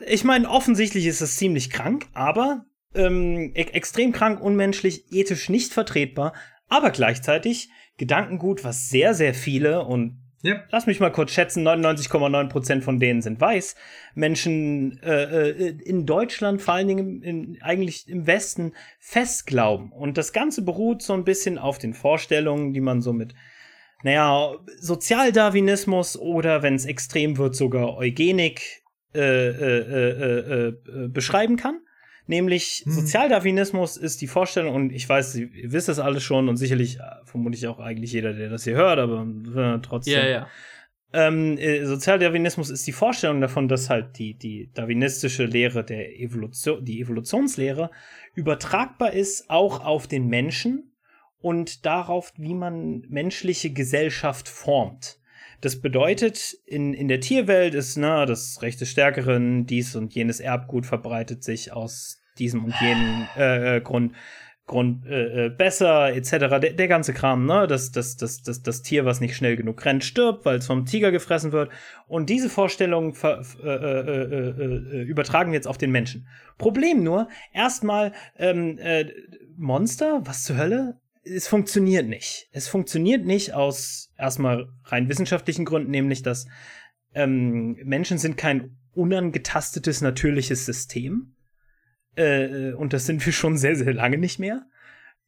ich meine, offensichtlich ist das ziemlich krank, aber ähm, e extrem krank, unmenschlich, ethisch nicht vertretbar, aber gleichzeitig Gedankengut, was sehr, sehr viele und ja. lass mich mal kurz schätzen, 99,9% von denen sind weiß. Menschen äh, äh, in Deutschland, vor allen Dingen in, eigentlich im Westen, fest glauben. Und das Ganze beruht so ein bisschen auf den Vorstellungen, die man so mit naja, Sozialdarwinismus oder, wenn es extrem wird, sogar Eugenik äh, äh, äh, äh, beschreiben kann. Nämlich hm. Sozialdarwinismus ist die Vorstellung, und ich weiß, ihr wisst das alles schon und sicherlich äh, vermutlich auch eigentlich jeder, der das hier hört, aber äh, trotzdem. Ja, ja. Ähm, äh, Sozialdarwinismus ist die Vorstellung davon, dass halt die, die darwinistische Lehre der Evolution, die Evolutionslehre übertragbar ist auch auf den Menschen und darauf, wie man menschliche Gesellschaft formt. Das bedeutet, in, in der Tierwelt ist na, das Recht des Stärkeren, dies und jenes Erbgut verbreitet sich aus diesem und jenem äh, äh Grund. Grund äh, äh besser, etc. Der, der, ganze Kram, ne? Das, das, das, das, das Tier, was nicht schnell genug rennt, stirbt, weil es vom Tiger gefressen wird. Und diese Vorstellung äh, äh, äh, übertragen wir jetzt auf den Menschen. Problem nur, erstmal, ähm, Monster, was zur Hölle? Es funktioniert nicht. Es funktioniert nicht aus erstmal rein wissenschaftlichen Gründen, nämlich dass ähm, Menschen sind kein unangetastetes natürliches System äh, und das sind wir schon sehr, sehr lange nicht mehr.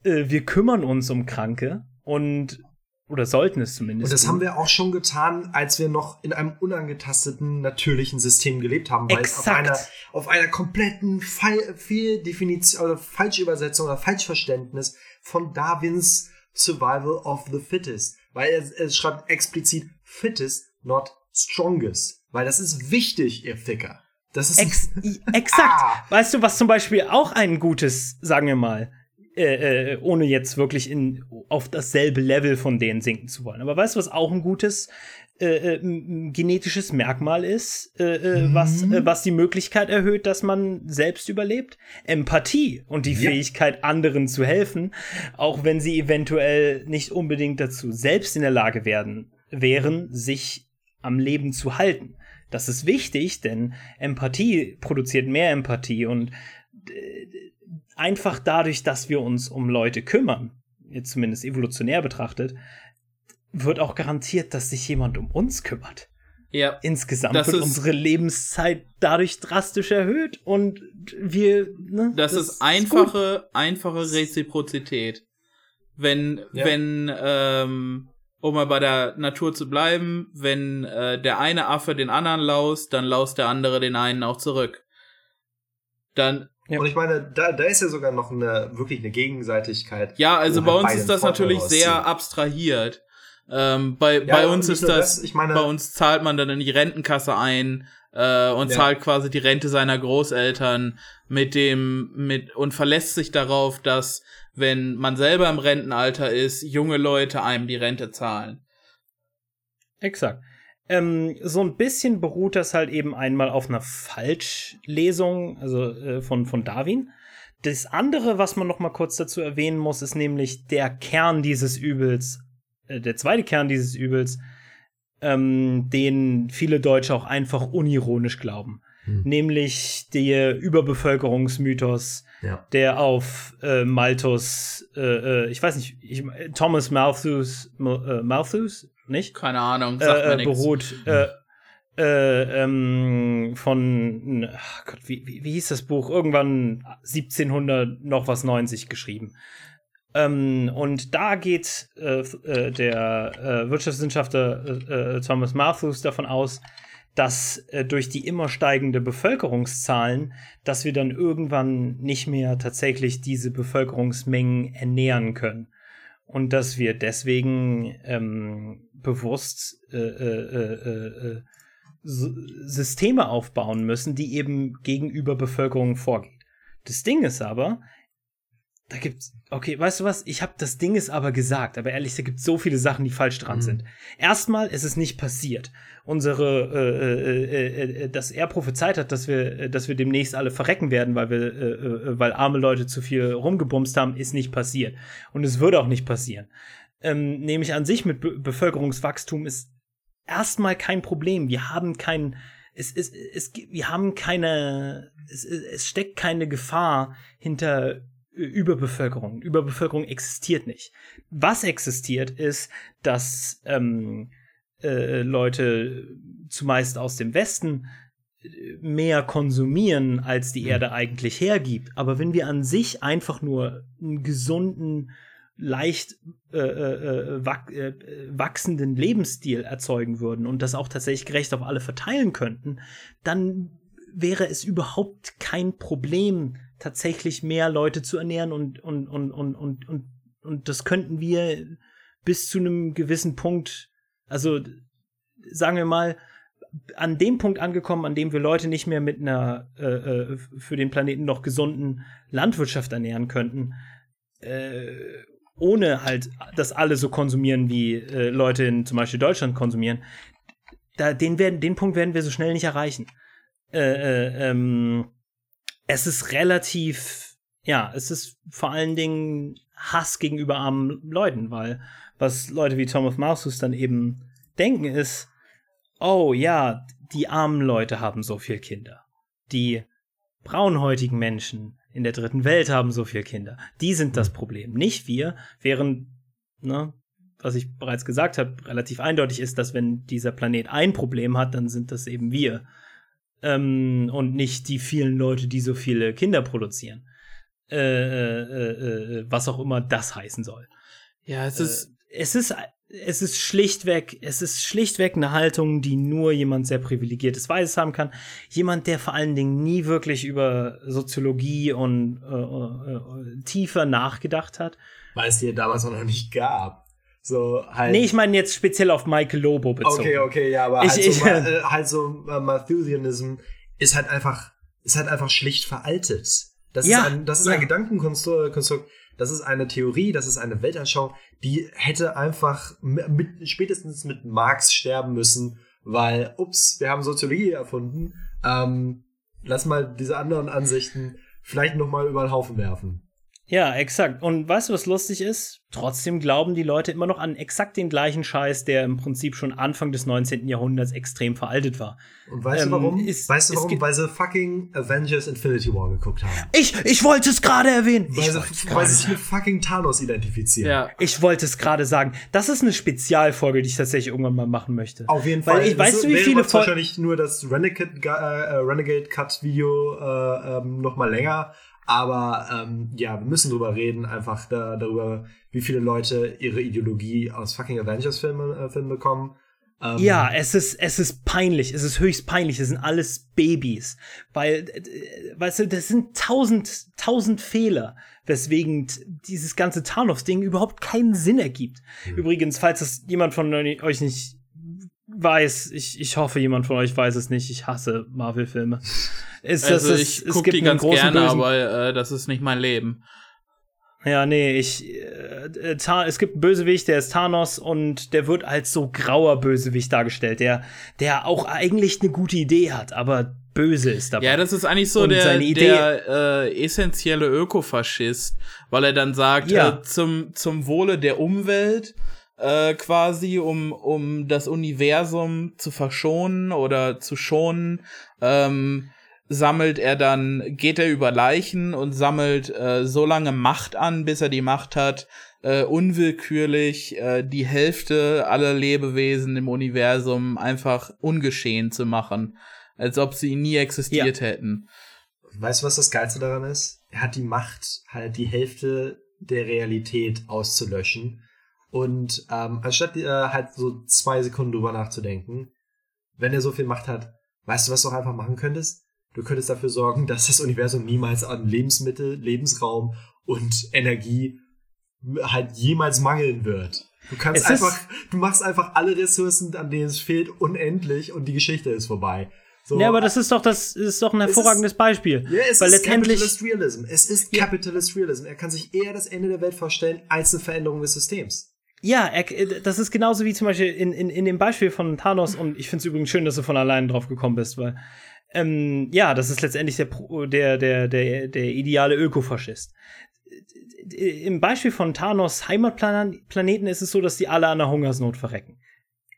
Äh, wir kümmern uns um Kranke und oder sollten es zumindest. Und das haben wir auch schon getan, als wir noch in einem unangetasteten natürlichen System gelebt haben, weil Exakt. es auf einer, auf einer kompletten Fehldefinition oder Falschübersetzung oder Falschverständnis von Darwins Survival of the Fittest. Weil es, es schreibt explizit Fittest, not Strongest. Weil das ist wichtig, ihr Ficker. Das ist Ex exakt. Ah. Weißt du, was zum Beispiel auch ein gutes, sagen wir mal, äh, äh, ohne jetzt wirklich in, auf dasselbe Level von denen sinken zu wollen. Aber weißt du, was auch ein gutes äh, äh genetisches Merkmal ist, äh, äh, mhm. was, was die Möglichkeit erhöht, dass man selbst überlebt? Empathie und die ja. Fähigkeit, anderen zu helfen, auch wenn sie eventuell nicht unbedingt dazu selbst in der Lage werden, wären, sich am Leben zu halten. Das ist wichtig, denn Empathie produziert mehr Empathie und äh, einfach dadurch, dass wir uns um Leute kümmern, jetzt zumindest evolutionär betrachtet, wird auch garantiert, dass sich jemand um uns kümmert. Ja. Insgesamt das wird unsere Lebenszeit dadurch drastisch erhöht und wir. Ne, das, das ist einfache, ist einfache Reziprozität. Wenn, ja. wenn ähm, um mal bei der Natur zu bleiben, wenn äh, der eine Affe den anderen laust, dann laust der andere den einen auch zurück. Dann. Ja. Und ich meine, da, da ist ja sogar noch eine wirklich eine Gegenseitigkeit. Ja, also bei uns ist das natürlich sehr abstrahiert. Ähm, bei, ja, bei uns ist das, das meine, bei uns zahlt man dann in die Rentenkasse ein äh, und ja. zahlt quasi die Rente seiner Großeltern mit dem mit und verlässt sich darauf, dass wenn man selber im Rentenalter ist, junge Leute einem die Rente zahlen. Exakt. Ähm, so ein bisschen beruht das halt eben einmal auf einer Falschlesung, also äh, von, von Darwin. Das andere, was man noch mal kurz dazu erwähnen muss, ist nämlich der Kern dieses Übels, äh, der zweite Kern dieses Übels, ähm, den viele Deutsche auch einfach unironisch glauben. Hm. Nämlich der Überbevölkerungsmythos, ja. der auf äh, Malthus, äh, äh, ich weiß nicht, ich, Thomas Malthus, äh, Malthus, nicht? Keine Ahnung, sagt äh, mir beruht. Äh, ähm, von, ach Gott, wie, wie, wie hieß das Buch? Irgendwann 1700 noch was 90 geschrieben. Ähm, und da geht äh, äh, der äh, Wirtschaftswissenschaftler äh, äh, Thomas Malthus davon aus, dass äh, durch die immer steigende Bevölkerungszahlen, dass wir dann irgendwann nicht mehr tatsächlich diese Bevölkerungsmengen ernähren können. Und dass wir deswegen ähm, bewusst Systeme aufbauen müssen, die eben gegenüber Bevölkerung vorgehen. Das Ding ist aber, da gibt's, okay, weißt du was? Ich habe das Ding ist aber gesagt, aber ehrlich, da gibt so viele Sachen, die falsch dran mhm. sind. Erstmal ist es nicht passiert. Unsere, äh, äh, äh, äh dass er prophezeit hat, dass wir, äh, dass wir demnächst alle verrecken werden, weil wir, äh, äh, weil arme Leute zu viel rumgebumst haben, ist nicht passiert. Und es würde auch nicht passieren. Ähm, nämlich an sich mit Be Bevölkerungswachstum ist erstmal kein Problem. Wir haben kein, es, es, es, wir haben keine, es, es steckt keine Gefahr hinter Überbevölkerung. Überbevölkerung existiert nicht. Was existiert, ist, dass ähm, äh, Leute zumeist aus dem Westen äh, mehr konsumieren, als die Erde eigentlich hergibt. Aber wenn wir an sich einfach nur einen gesunden, leicht äh, äh, äh wach, äh, wachsenden Lebensstil erzeugen würden und das auch tatsächlich gerecht auf alle verteilen könnten, dann wäre es überhaupt kein Problem, tatsächlich mehr Leute zu ernähren und, und, und, und, und, und, und das könnten wir bis zu einem gewissen Punkt, also sagen wir mal, an dem Punkt angekommen, an dem wir Leute nicht mehr mit einer äh, äh, für den Planeten noch gesunden Landwirtschaft ernähren könnten. Äh, ohne halt, dass alle so konsumieren, wie äh, Leute in zum Beispiel Deutschland konsumieren, da, den, werden, den Punkt werden wir so schnell nicht erreichen. Äh, äh, ähm, es ist relativ, ja, es ist vor allen Dingen Hass gegenüber armen Leuten, weil was Leute wie Tom of Marsus dann eben denken ist, oh ja, die armen Leute haben so viel Kinder. Die braunhäutigen Menschen in der dritten Welt haben so viel Kinder. Die sind das Problem, nicht wir, während, ne, was ich bereits gesagt habe, relativ eindeutig ist, dass wenn dieser Planet ein Problem hat, dann sind das eben wir. Ähm, und nicht die vielen Leute, die so viele Kinder produzieren. Äh, äh, äh, äh was auch immer das heißen soll. Ja, es ist. Äh, es ist es ist schlichtweg, es ist schlichtweg eine Haltung, die nur jemand sehr privilegiertes Weißes haben kann. Jemand, der vor allen Dingen nie wirklich über Soziologie und äh, äh, äh tiefer nachgedacht hat. Weil es dir damals auch noch nicht gab. So halt. Nee, ich meine jetzt speziell auf Michael Lobo bezogen. Okay, okay, ja, aber ich, halt, so, äh, halt so äh, Malthusianism ist halt einfach, ist halt einfach schlicht veraltet. Das ja, ist ein, das ist ja. ein Gedankenkonstrukt, das ist eine Theorie, das ist eine Weltanschauung, die hätte einfach mit, spätestens mit Marx sterben müssen, weil, ups, wir haben Soziologie erfunden, ähm, lass mal diese anderen Ansichten vielleicht nochmal über den Haufen werfen. Ja, exakt. Und weißt du, was lustig ist? Trotzdem glauben die Leute immer noch an exakt den gleichen Scheiß, der im Prinzip schon Anfang des 19. Jahrhunderts extrem veraltet war. Und weißt ähm, du warum? Ist, weißt du warum? Weil sie fucking Avengers Infinity War geguckt haben. Ich, ich wollte es gerade erwähnen. Weil, sie, weil sie sich mit fucking Thanos identifizieren. Ja. Ich wollte es gerade sagen. Das ist eine Spezialfolge, die ich tatsächlich irgendwann mal machen möchte. Auf jeden Fall. Weil ich, weißt du, wie viele Folgen. wahrscheinlich nur das Renegade, äh, Renegade Cut Video äh, ähm, noch mal länger aber ähm, ja, wir müssen drüber reden, einfach da, darüber, wie viele Leute ihre Ideologie aus fucking Avengers-Filmen äh, Filmen bekommen. Ähm, ja, es ist, es ist peinlich, es ist höchst peinlich, es sind alles Babys. Weil, äh, weißt du, das sind tausend, tausend Fehler, weswegen dieses ganze Thanos-Ding überhaupt keinen Sinn ergibt. Mhm. Übrigens, falls das jemand von euch nicht weiß, ich, ich hoffe, jemand von euch weiß es nicht, ich hasse Marvel-Filme. Ist, also ich gucke die ganz gerne, Bösen. aber äh, das ist nicht mein Leben. Ja, nee, ich. Äh, äh es gibt einen Bösewicht, der ist Thanos und der wird als so grauer Bösewicht dargestellt, der, der auch eigentlich eine gute Idee hat, aber böse ist dabei. Ja, das ist eigentlich so und der, der äh, essentielle Ökofaschist, weil er dann sagt, ja. äh, zum, zum Wohle der Umwelt äh, quasi, um, um das Universum zu verschonen oder zu schonen, ähm, sammelt er dann, geht er über Leichen und sammelt äh, so lange Macht an, bis er die Macht hat, äh, unwillkürlich äh, die Hälfte aller Lebewesen im Universum einfach ungeschehen zu machen, als ob sie nie existiert ja. hätten. Weißt du, was das Geilste daran ist? Er hat die Macht, halt die Hälfte der Realität auszulöschen. Und ähm, anstatt äh, halt so zwei Sekunden drüber nachzudenken, wenn er so viel Macht hat, weißt du, was du auch einfach machen könntest? Du könntest dafür sorgen, dass das Universum niemals an Lebensmittel, Lebensraum und Energie halt jemals mangeln wird. Du kannst es einfach, du machst einfach alle Ressourcen, an denen es fehlt, unendlich und die Geschichte ist vorbei. So, ja, aber das ist doch das ist doch ein hervorragendes ist, Beispiel. Ja, es weil ist Capitalist Realism. Es ist. Capitalist Realism. Er kann sich eher das Ende der Welt vorstellen als eine Veränderung des Systems. Ja, er, das ist genauso wie zum Beispiel in, in, in dem Beispiel von Thanos und ich finde es übrigens schön, dass du von allein drauf gekommen bist, weil ähm, ja, das ist letztendlich der, der, der, der, der ideale Ökofaschist. Im Beispiel von Thanos Heimatplaneten ist es so, dass die alle an der Hungersnot verrecken.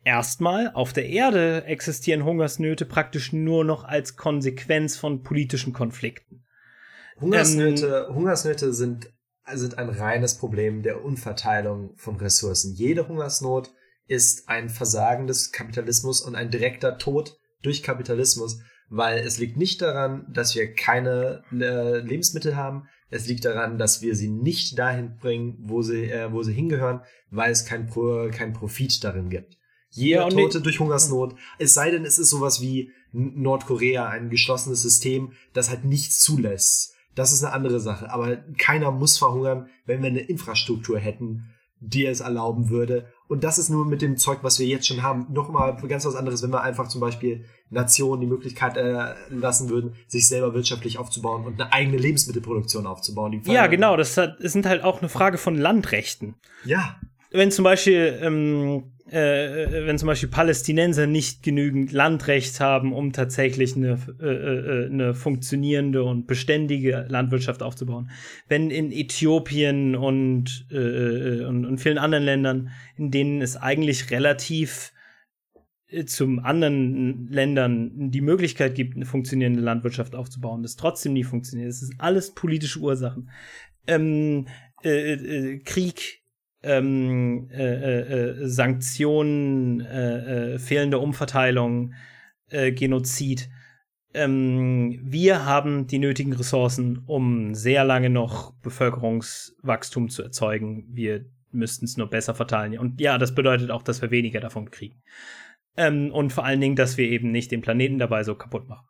Erstmal, auf der Erde existieren Hungersnöte praktisch nur noch als Konsequenz von politischen Konflikten. Hungersnöte, ähm, Hungersnöte sind, sind ein reines Problem der Unverteilung von Ressourcen. Jede Hungersnot ist ein Versagen des Kapitalismus und ein direkter Tod durch Kapitalismus weil es liegt nicht daran, dass wir keine äh, Lebensmittel haben. Es liegt daran, dass wir sie nicht dahin bringen, wo sie, äh, wo sie hingehören, weil es kein, Pro, kein Profit darin gibt. Jeder ja, Tote durch Hungersnot, es sei denn, es ist sowas wie Nordkorea, ein geschlossenes System, das halt nichts zulässt. Das ist eine andere Sache. Aber keiner muss verhungern, wenn wir eine Infrastruktur hätten, dir es erlauben würde. Und das ist nur mit dem Zeug, was wir jetzt schon haben, nochmal ganz was anderes, wenn wir einfach zum Beispiel Nationen die Möglichkeit äh, lassen würden, sich selber wirtschaftlich aufzubauen und eine eigene Lebensmittelproduktion aufzubauen. ja, genau, das, hat, das sind halt auch eine Frage von Landrechten. Ja. Wenn zum Beispiel ähm, äh, wenn zum Beispiel Palästinenser nicht genügend Landrecht haben, um tatsächlich eine, äh, äh, eine funktionierende und beständige Landwirtschaft aufzubauen. Wenn in Äthiopien und, äh, äh, und, und vielen anderen Ländern, in denen es eigentlich relativ äh, zum anderen Ländern die Möglichkeit gibt, eine funktionierende Landwirtschaft aufzubauen, das trotzdem nie funktioniert. Das ist alles politische Ursachen. Ähm, äh, äh, Krieg ähm, äh, äh, äh, Sanktionen, äh, äh, fehlende Umverteilung, äh, Genozid. Ähm, wir haben die nötigen Ressourcen, um sehr lange noch Bevölkerungswachstum zu erzeugen. Wir müssten es nur besser verteilen. Und ja, das bedeutet auch, dass wir weniger davon kriegen. Ähm, und vor allen Dingen, dass wir eben nicht den Planeten dabei so kaputt machen.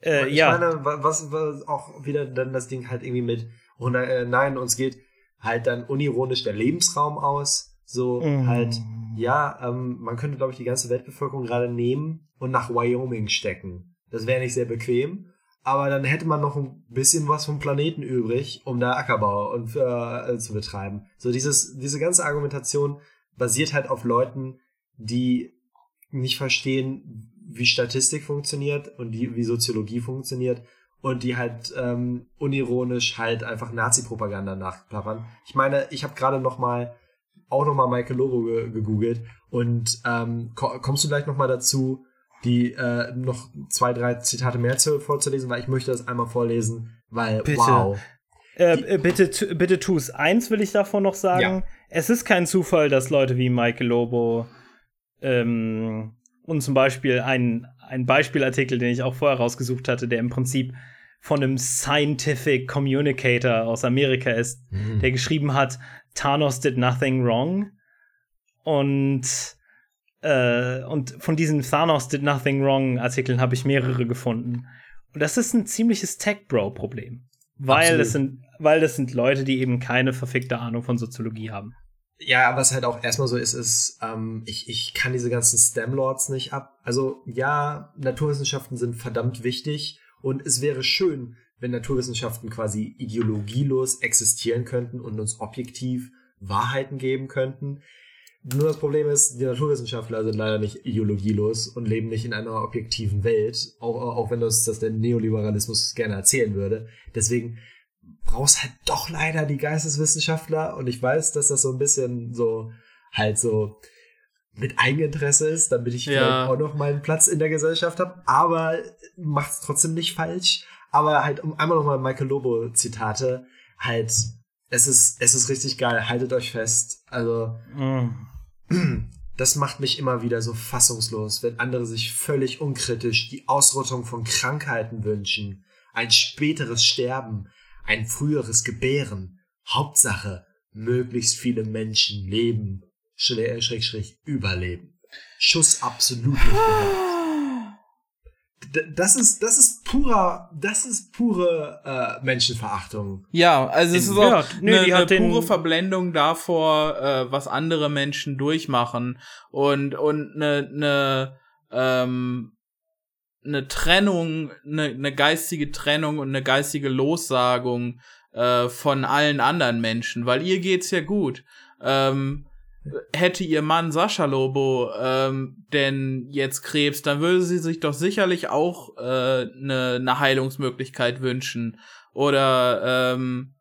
Ich ja. meine, was, was auch wieder dann das Ding halt irgendwie mit, oh nein, uns geht halt dann unironisch der Lebensraum aus. So mm. halt, ja, ähm, man könnte, glaube ich, die ganze Weltbevölkerung gerade nehmen und nach Wyoming stecken. Das wäre nicht sehr bequem, aber dann hätte man noch ein bisschen was vom Planeten übrig, um da Ackerbau und, äh, zu betreiben. So dieses, diese ganze Argumentation basiert halt auf Leuten, die nicht verstehen, wie Statistik funktioniert und die, wie Soziologie funktioniert und die halt ähm, unironisch halt einfach Nazi-Propaganda nachplappern. Ich meine, ich habe gerade noch mal auch noch mal Michael Lobo ge gegoogelt und ähm, ko kommst du gleich noch mal dazu, die äh, noch zwei, drei Zitate mehr zu, vorzulesen, weil ich möchte das einmal vorlesen, weil bitte. wow. Äh, bitte, bitte tu's. Eins will ich davon noch sagen. Ja. Es ist kein Zufall, dass Leute wie Michael Lobo ähm, und zum Beispiel ein, ein Beispielartikel, den ich auch vorher rausgesucht hatte, der im Prinzip von einem Scientific Communicator aus Amerika ist, mhm. der geschrieben hat, Thanos did nothing wrong. Und, äh, und von diesen Thanos did nothing wrong Artikeln habe ich mehrere gefunden. Und das ist ein ziemliches Tech-Bro-Problem. Weil das sind, weil das sind Leute, die eben keine verfickte Ahnung von Soziologie haben. Ja, was halt auch erstmal so ist, ist, ähm, ich, ich kann diese ganzen STEM-Lords nicht ab. Also ja, Naturwissenschaften sind verdammt wichtig und es wäre schön, wenn Naturwissenschaften quasi ideologielos existieren könnten und uns objektiv Wahrheiten geben könnten. Nur das Problem ist, die Naturwissenschaftler sind leider nicht ideologielos und leben nicht in einer objektiven Welt, auch, auch wenn uns das der Neoliberalismus gerne erzählen würde. Deswegen brauchst halt doch leider die Geisteswissenschaftler und ich weiß, dass das so ein bisschen so halt so mit Eigeninteresse ist, damit ich ja. auch noch meinen Platz in der Gesellschaft habe, aber macht es trotzdem nicht falsch. Aber halt, um einmal nochmal Michael Lobo Zitate, halt, es ist, es ist richtig geil, haltet euch fest. Also, mm. das macht mich immer wieder so fassungslos, wenn andere sich völlig unkritisch die Ausrottung von Krankheiten wünschen, ein späteres Sterben, ein früheres Gebären. Hauptsache, möglichst viele Menschen leben Schräg, Schräg, überleben. Schuss absolut nicht Das ist, das ist purer, das ist pure äh, Menschenverachtung. Ja, also es ist auch ja, eine, nee, eine pure Verblendung davor, äh, was andere Menschen durchmachen und und eine, eine ähm, eine Trennung, eine, eine geistige Trennung und eine geistige Lossagung äh, von allen anderen Menschen, weil ihr geht's ja gut. Ähm, hätte ihr Mann Sascha Lobo ähm, denn jetzt Krebs, dann würde sie sich doch sicherlich auch eine äh, ne Heilungsmöglichkeit wünschen. Oder ähm,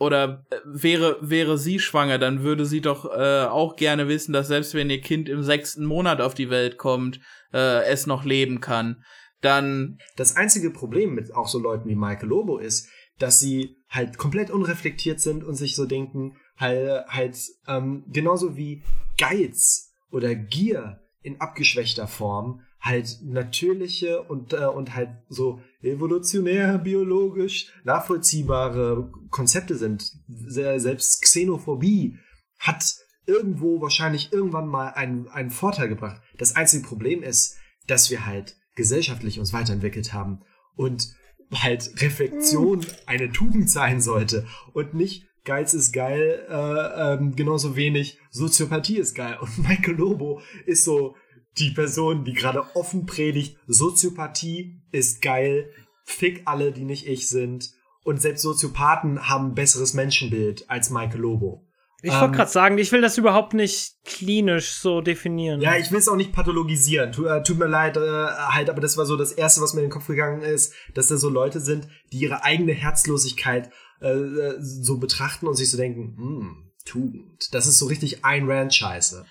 oder äh, wäre wäre sie schwanger, dann würde sie doch äh, auch gerne wissen, dass selbst wenn ihr Kind im sechsten Monat auf die Welt kommt, äh, es noch leben kann. Dann das einzige Problem mit auch so Leuten wie Michael Lobo ist, dass sie halt komplett unreflektiert sind und sich so denken, halt, halt ähm, genauso wie Geiz oder Gier in abgeschwächter Form halt natürliche und, äh, und halt so evolutionär, biologisch nachvollziehbare Konzepte sind. Selbst Xenophobie hat irgendwo wahrscheinlich irgendwann mal einen, einen Vorteil gebracht. Das einzige Problem ist, dass wir halt gesellschaftlich uns weiterentwickelt haben und halt Reflexion eine Tugend sein sollte und nicht Geiz ist geil, äh, ähm, genauso wenig Soziopathie ist geil. Und Michael Lobo ist so die Person, die gerade offen predigt, Soziopathie ist geil, fick alle, die nicht ich sind. Und selbst Soziopathen haben ein besseres Menschenbild als Michael Lobo. Ich wollte ähm, gerade sagen, ich will das überhaupt nicht klinisch so definieren. Ja, ich will es auch nicht pathologisieren. Tu, äh, tut mir leid, äh, halt, aber das war so das Erste, was mir in den Kopf gegangen ist, dass da so Leute sind, die ihre eigene Herzlosigkeit äh, äh so betrachten und sich so denken, hm, Tugend. Das ist so richtig ein Rand-Scheiße.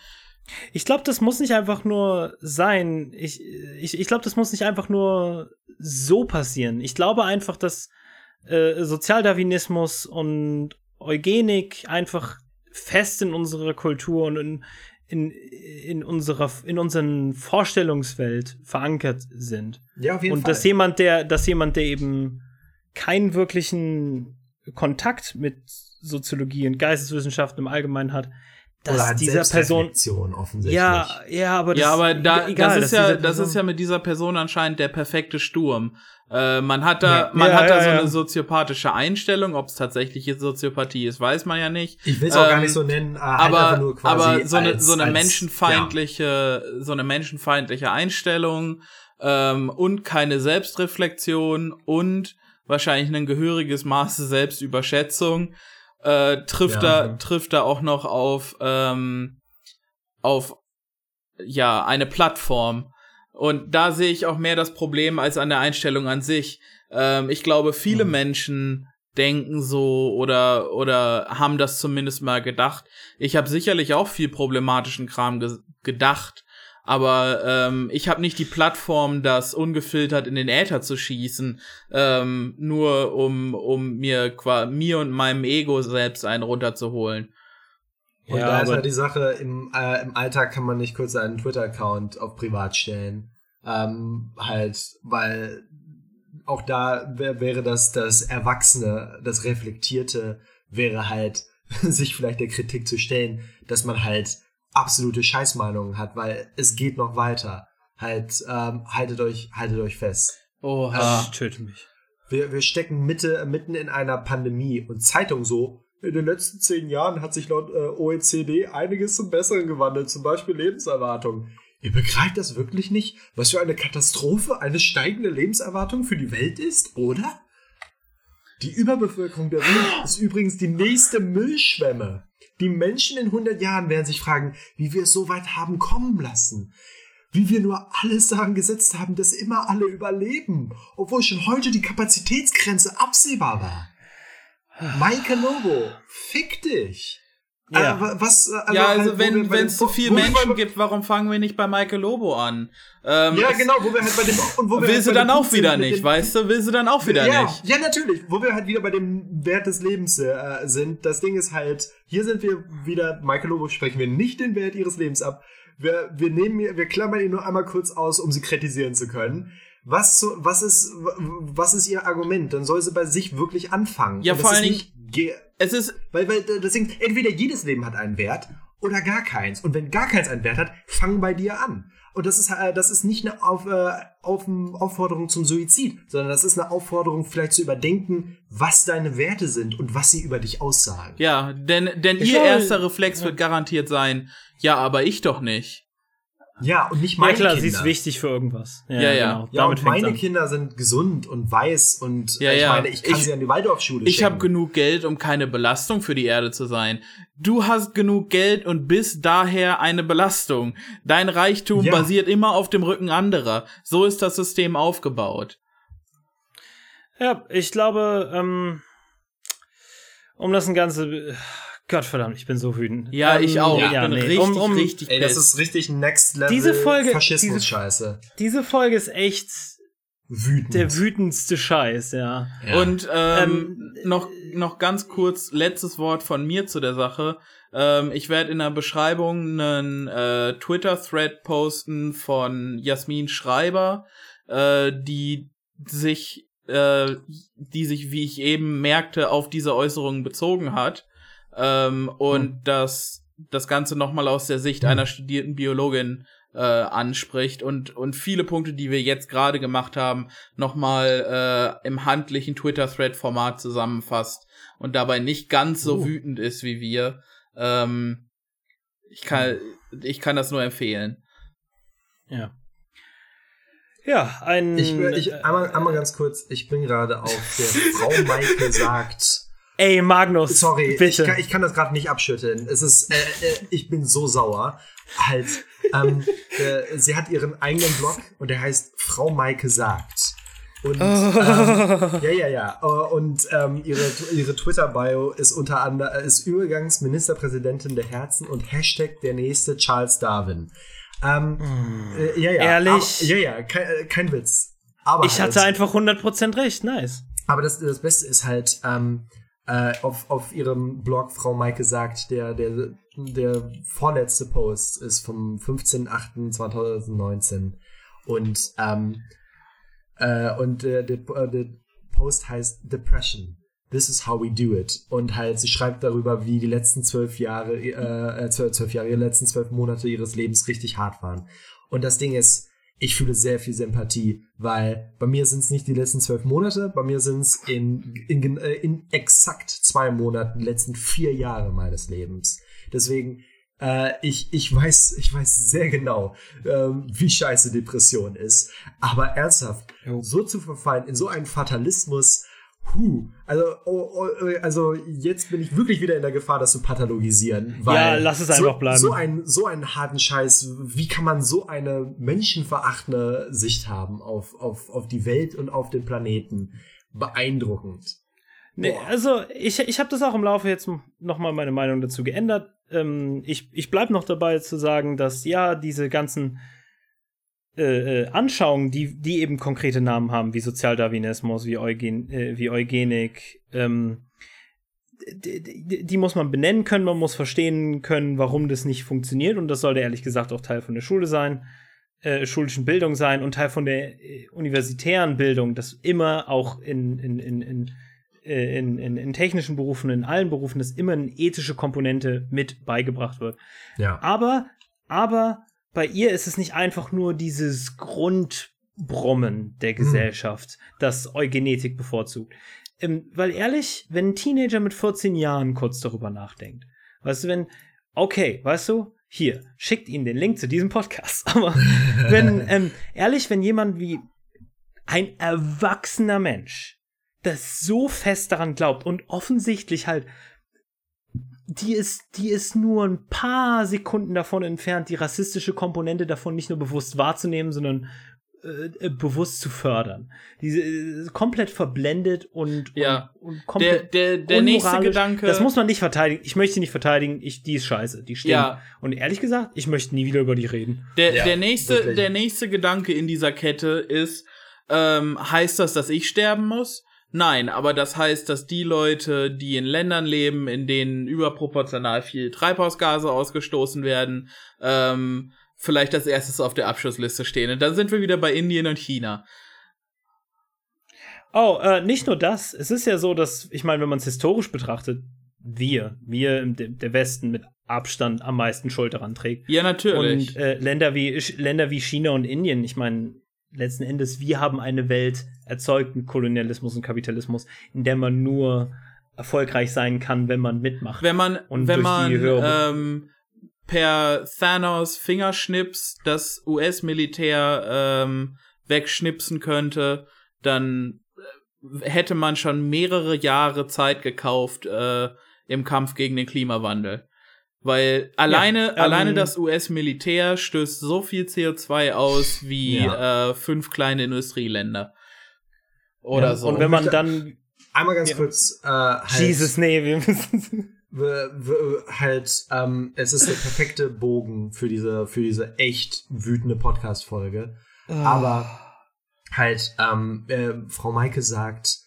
Ich glaube, das muss nicht einfach nur sein. Ich, ich, ich glaube, das muss nicht einfach nur so passieren. Ich glaube einfach, dass äh, Sozialdarwinismus und Eugenik einfach fest in unserer Kultur und in, in, in unserer in unseren Vorstellungswelt verankert sind. Ja, auf jeden und Fall. Und dass jemand, der, dass jemand, der eben keinen wirklichen Kontakt mit Soziologie und Geisteswissenschaften im Allgemeinen hat, dass dieser Person offensichtlich. Ja, ja, aber das, ja, aber da, egal, das ist ja, das ist ja mit dieser Person anscheinend der perfekte Sturm. Äh, man hat da, ja, man ja, hat da ja, so eine soziopathische Einstellung. Ob es tatsächlich jetzt Soziopathie ist, weiß man ja nicht. Ich will es auch ähm, gar nicht so nennen. Äh, halt aber, aber so eine, als, so eine als, menschenfeindliche, so eine menschenfeindliche Einstellung ähm, und keine Selbstreflexion und wahrscheinlich ein gehöriges Maße Selbstüberschätzung äh, trifft ja. da trifft da auch noch auf ähm, auf ja eine Plattform und da sehe ich auch mehr das Problem als an der Einstellung an sich. Ähm, ich glaube, viele mhm. Menschen denken so oder oder haben das zumindest mal gedacht. Ich habe sicherlich auch viel problematischen Kram ge gedacht, aber ähm, ich habe nicht die Plattform, das ungefiltert in den Äther zu schießen, ähm, nur um, um mir, mir und meinem Ego selbst einen runterzuholen. Und ja, da ist halt die Sache, im, äh, im Alltag kann man nicht kurz einen Twitter-Account auf privat stellen. Ähm, halt, weil auch da wär, wäre das, das Erwachsene, das Reflektierte, wäre halt, sich vielleicht der Kritik zu stellen, dass man halt absolute Scheißmeinungen hat, weil es geht noch weiter. Halt, ähm, haltet euch, haltet euch fest. Oha, ähm, töte mich. Wir, wir stecken Mitte, mitten in einer Pandemie und Zeitung so, in den letzten zehn Jahren hat sich laut äh, OECD einiges zum Besseren gewandelt, zum Beispiel Lebenserwartung. Ihr begreift das wirklich nicht, was für eine Katastrophe eine steigende Lebenserwartung für die Welt ist, oder? Die Überbevölkerung der Welt ist übrigens die nächste Müllschwemme. Die Menschen in 100 Jahren werden sich fragen, wie wir es so weit haben kommen lassen. Wie wir nur alles daran gesetzt haben, dass immer alle überleben, obwohl schon heute die Kapazitätsgrenze absehbar war. Michael Lobo, fick dich. Ja, äh, was, äh, also ja, also halt, wenn es so viele Menschen gibt, warum fangen wir nicht bei Michael Lobo an? Ähm, ja, genau, wo wir halt bei dem und wo wir will halt sie dann auch wieder nicht, weißt du? Will sie dann auch wieder ja, nicht? Ja, natürlich, wo wir halt wieder bei dem Wert des Lebens äh, sind. Das Ding ist halt, hier sind wir wieder Michael Lobo sprechen wir nicht den Wert ihres Lebens ab. Wir wir nehmen wir klammern ihn nur einmal kurz aus, um sie kritisieren zu können. Was, so, was, ist, was ist ihr Argument? Dann soll sie bei sich wirklich anfangen. Ja, vor allen Dingen. Es ist. Weil, weil deswegen, entweder jedes Leben hat einen Wert oder gar keins. Und wenn gar keins einen Wert hat, fang bei dir an. Und das ist, äh, das ist nicht eine Auf, äh, Auf, Aufforderung zum Suizid, sondern das ist eine Aufforderung, vielleicht zu überdenken, was deine Werte sind und was sie über dich aussagen. Ja, denn, denn ihr erster Reflex ja. wird garantiert sein, ja, aber ich doch nicht. Ja, und nicht meine ja, klar, Kinder. sie ist wichtig für irgendwas. Ja, ja. ja. Genau. ja und meine Kinder sind gesund und weiß und ja, ich meine, ich kann ich, sie an die Waldorfschule Ich habe genug Geld, um keine Belastung für die Erde zu sein. Du hast genug Geld und bist daher eine Belastung. Dein Reichtum ja. basiert immer auf dem Rücken anderer. So ist das System aufgebaut. Ja, ich glaube, ähm, um das ein ganze Gottverdammt, ich bin so wütend. Ja, ähm, ich auch. Ja, ich bin nee. richtig, um, um, richtig Ey, das ist richtig Next Level diese Folge, Faschismus-Scheiße. Diese, diese, Folge ist echt Wütend. der wütendste Scheiß, ja. ja. Und ähm, ähm, noch, noch ganz kurz letztes Wort von mir zu der Sache. Ähm, ich werde in der Beschreibung einen äh, Twitter-Thread posten von Jasmin Schreiber, äh, die sich äh, die sich, wie ich eben merkte, auf diese Äußerungen bezogen hat ähm, und hm. das das Ganze nochmal aus der Sicht hm. einer studierten Biologin äh, anspricht und und viele Punkte, die wir jetzt gerade gemacht haben, nochmal äh, im handlichen Twitter-Thread-Format zusammenfasst und dabei nicht ganz so uh. wütend ist wie wir. Ähm, ich kann ich kann das nur empfehlen. Ja. Ja, ein. Ich, ich, einmal, einmal ganz kurz, ich bin gerade auf der Frau Maike sagt. Ey, Magnus. Sorry, bitte. Ich, kann, ich kann das gerade nicht abschütteln. Es ist, äh, äh, ich bin so sauer. Halt, ähm, äh, sie hat ihren eigenen Blog und der heißt Frau Maike sagt. Und oh. ähm, ja, ja, ja. Und ähm, ihre, ihre Twitter-Bio ist unter anderem ist Übergangs Ministerpräsidentin der Herzen und Hashtag der nächste Charles Darwin. Ähm, mm. äh, ja, ja. Ehrlich? Aber, ja, ja, kein, äh, kein Witz. Aber ich halt, hatte einfach 100% recht, nice. Aber das, das Beste ist halt, ähm, äh, auf, auf ihrem Blog Frau Maike sagt, der, der, der vorletzte Post ist vom 15.08.2019. Und, ähm, äh, und der, der, der Post heißt Depression. This is how we do it. Und halt, sie schreibt darüber, wie die letzten zwölf Jahre, äh, äh zwölf Jahre, die letzten zwölf Monate ihres Lebens richtig hart waren. Und das Ding ist, ich fühle sehr viel Sympathie, weil bei mir sind es nicht die letzten zwölf Monate, bei mir sind es in, in, äh, in exakt zwei Monaten die letzten vier Jahre meines Lebens. Deswegen, äh, ich, ich, weiß, ich weiß sehr genau, ähm, wie scheiße Depression ist. Aber ernsthaft, so zu verfallen in so einen Fatalismus, Puh, also, oh, oh, also jetzt bin ich wirklich wieder in der Gefahr, das zu pathologisieren. Ja, lass es einfach bleiben. So, ein, so einen harten Scheiß, wie kann man so eine menschenverachtende Sicht haben auf, auf, auf die Welt und auf den Planeten? Beeindruckend. Nee, also ich, ich habe das auch im Laufe jetzt nochmal meine Meinung dazu geändert. Ähm, ich, ich bleib noch dabei zu sagen, dass ja, diese ganzen äh, äh, Anschauungen, die, die eben konkrete Namen haben, wie Sozialdarwinismus, wie, Eugen, äh, wie Eugenik, ähm, die, die, muss man benennen können, man muss verstehen können, warum das nicht funktioniert und das sollte ehrlich gesagt auch Teil von der Schule sein, äh, schulischen Bildung sein und Teil von der äh, universitären Bildung, dass immer auch in, in, in, in äh, in, in, in, technischen Berufen, in allen Berufen, dass immer eine ethische Komponente mit beigebracht wird. Ja. Aber, aber bei ihr ist es nicht einfach nur dieses Grundbrummen der hm. Gesellschaft, hm. das Eugenetik bevorzugt. Ähm, weil ehrlich, wenn ein Teenager mit 14 Jahren kurz darüber nachdenkt, weißt du, wenn, okay, weißt du, hier, schickt ihnen den Link zu diesem Podcast. Aber wenn, ähm, ehrlich, wenn jemand wie ein erwachsener Mensch das so fest daran glaubt und offensichtlich halt die ist, die ist nur ein paar Sekunden davon entfernt, die rassistische Komponente davon nicht nur bewusst wahrzunehmen, sondern äh, äh bewusst zu fördern. Diese äh, komplett verblendet und, ja. und, und komplett der, der, der nächste Gedanke. Das muss man nicht verteidigen. Ich möchte sie nicht verteidigen. Ich, die ist scheiße. Die stimmt. Ja. Und ehrlich gesagt, ich möchte nie wieder über die reden. Der, ja, der nächste, der nächste Gedanke in dieser Kette ist, ähm, heißt das, dass ich sterben muss? Nein, aber das heißt, dass die Leute, die in Ländern leben, in denen überproportional viel Treibhausgase ausgestoßen werden, ähm, vielleicht als erstes auf der Abschlussliste stehen. Und dann sind wir wieder bei Indien und China. Oh, äh, nicht nur das. Es ist ja so, dass, ich meine, wenn man es historisch betrachtet, wir, wir im der Westen mit Abstand am meisten Schuld daran trägt. Ja, natürlich. Und äh, Länder wie Länder wie China und Indien, ich meine, letzten Endes, wir haben eine Welt erzeugt mit Kolonialismus und Kapitalismus, in der man nur erfolgreich sein kann, wenn man mitmacht. Wenn man, und wenn man ähm, per Thanos Fingerschnips das US-Militär ähm, wegschnipsen könnte, dann äh, hätte man schon mehrere Jahre Zeit gekauft äh, im Kampf gegen den Klimawandel. Weil alleine, ja, ähm, alleine das US-Militär stößt so viel CO2 aus wie ja. äh, fünf kleine Industrieländer. Oder ja, so. Und wenn man dann. Einmal ganz kurz. Äh, halt, Jesus, nee, wir müssen. halt, ähm, es ist der perfekte Bogen für diese, für diese echt wütende Podcast-Folge. Oh. Aber halt, ähm, äh, Frau Maike sagt,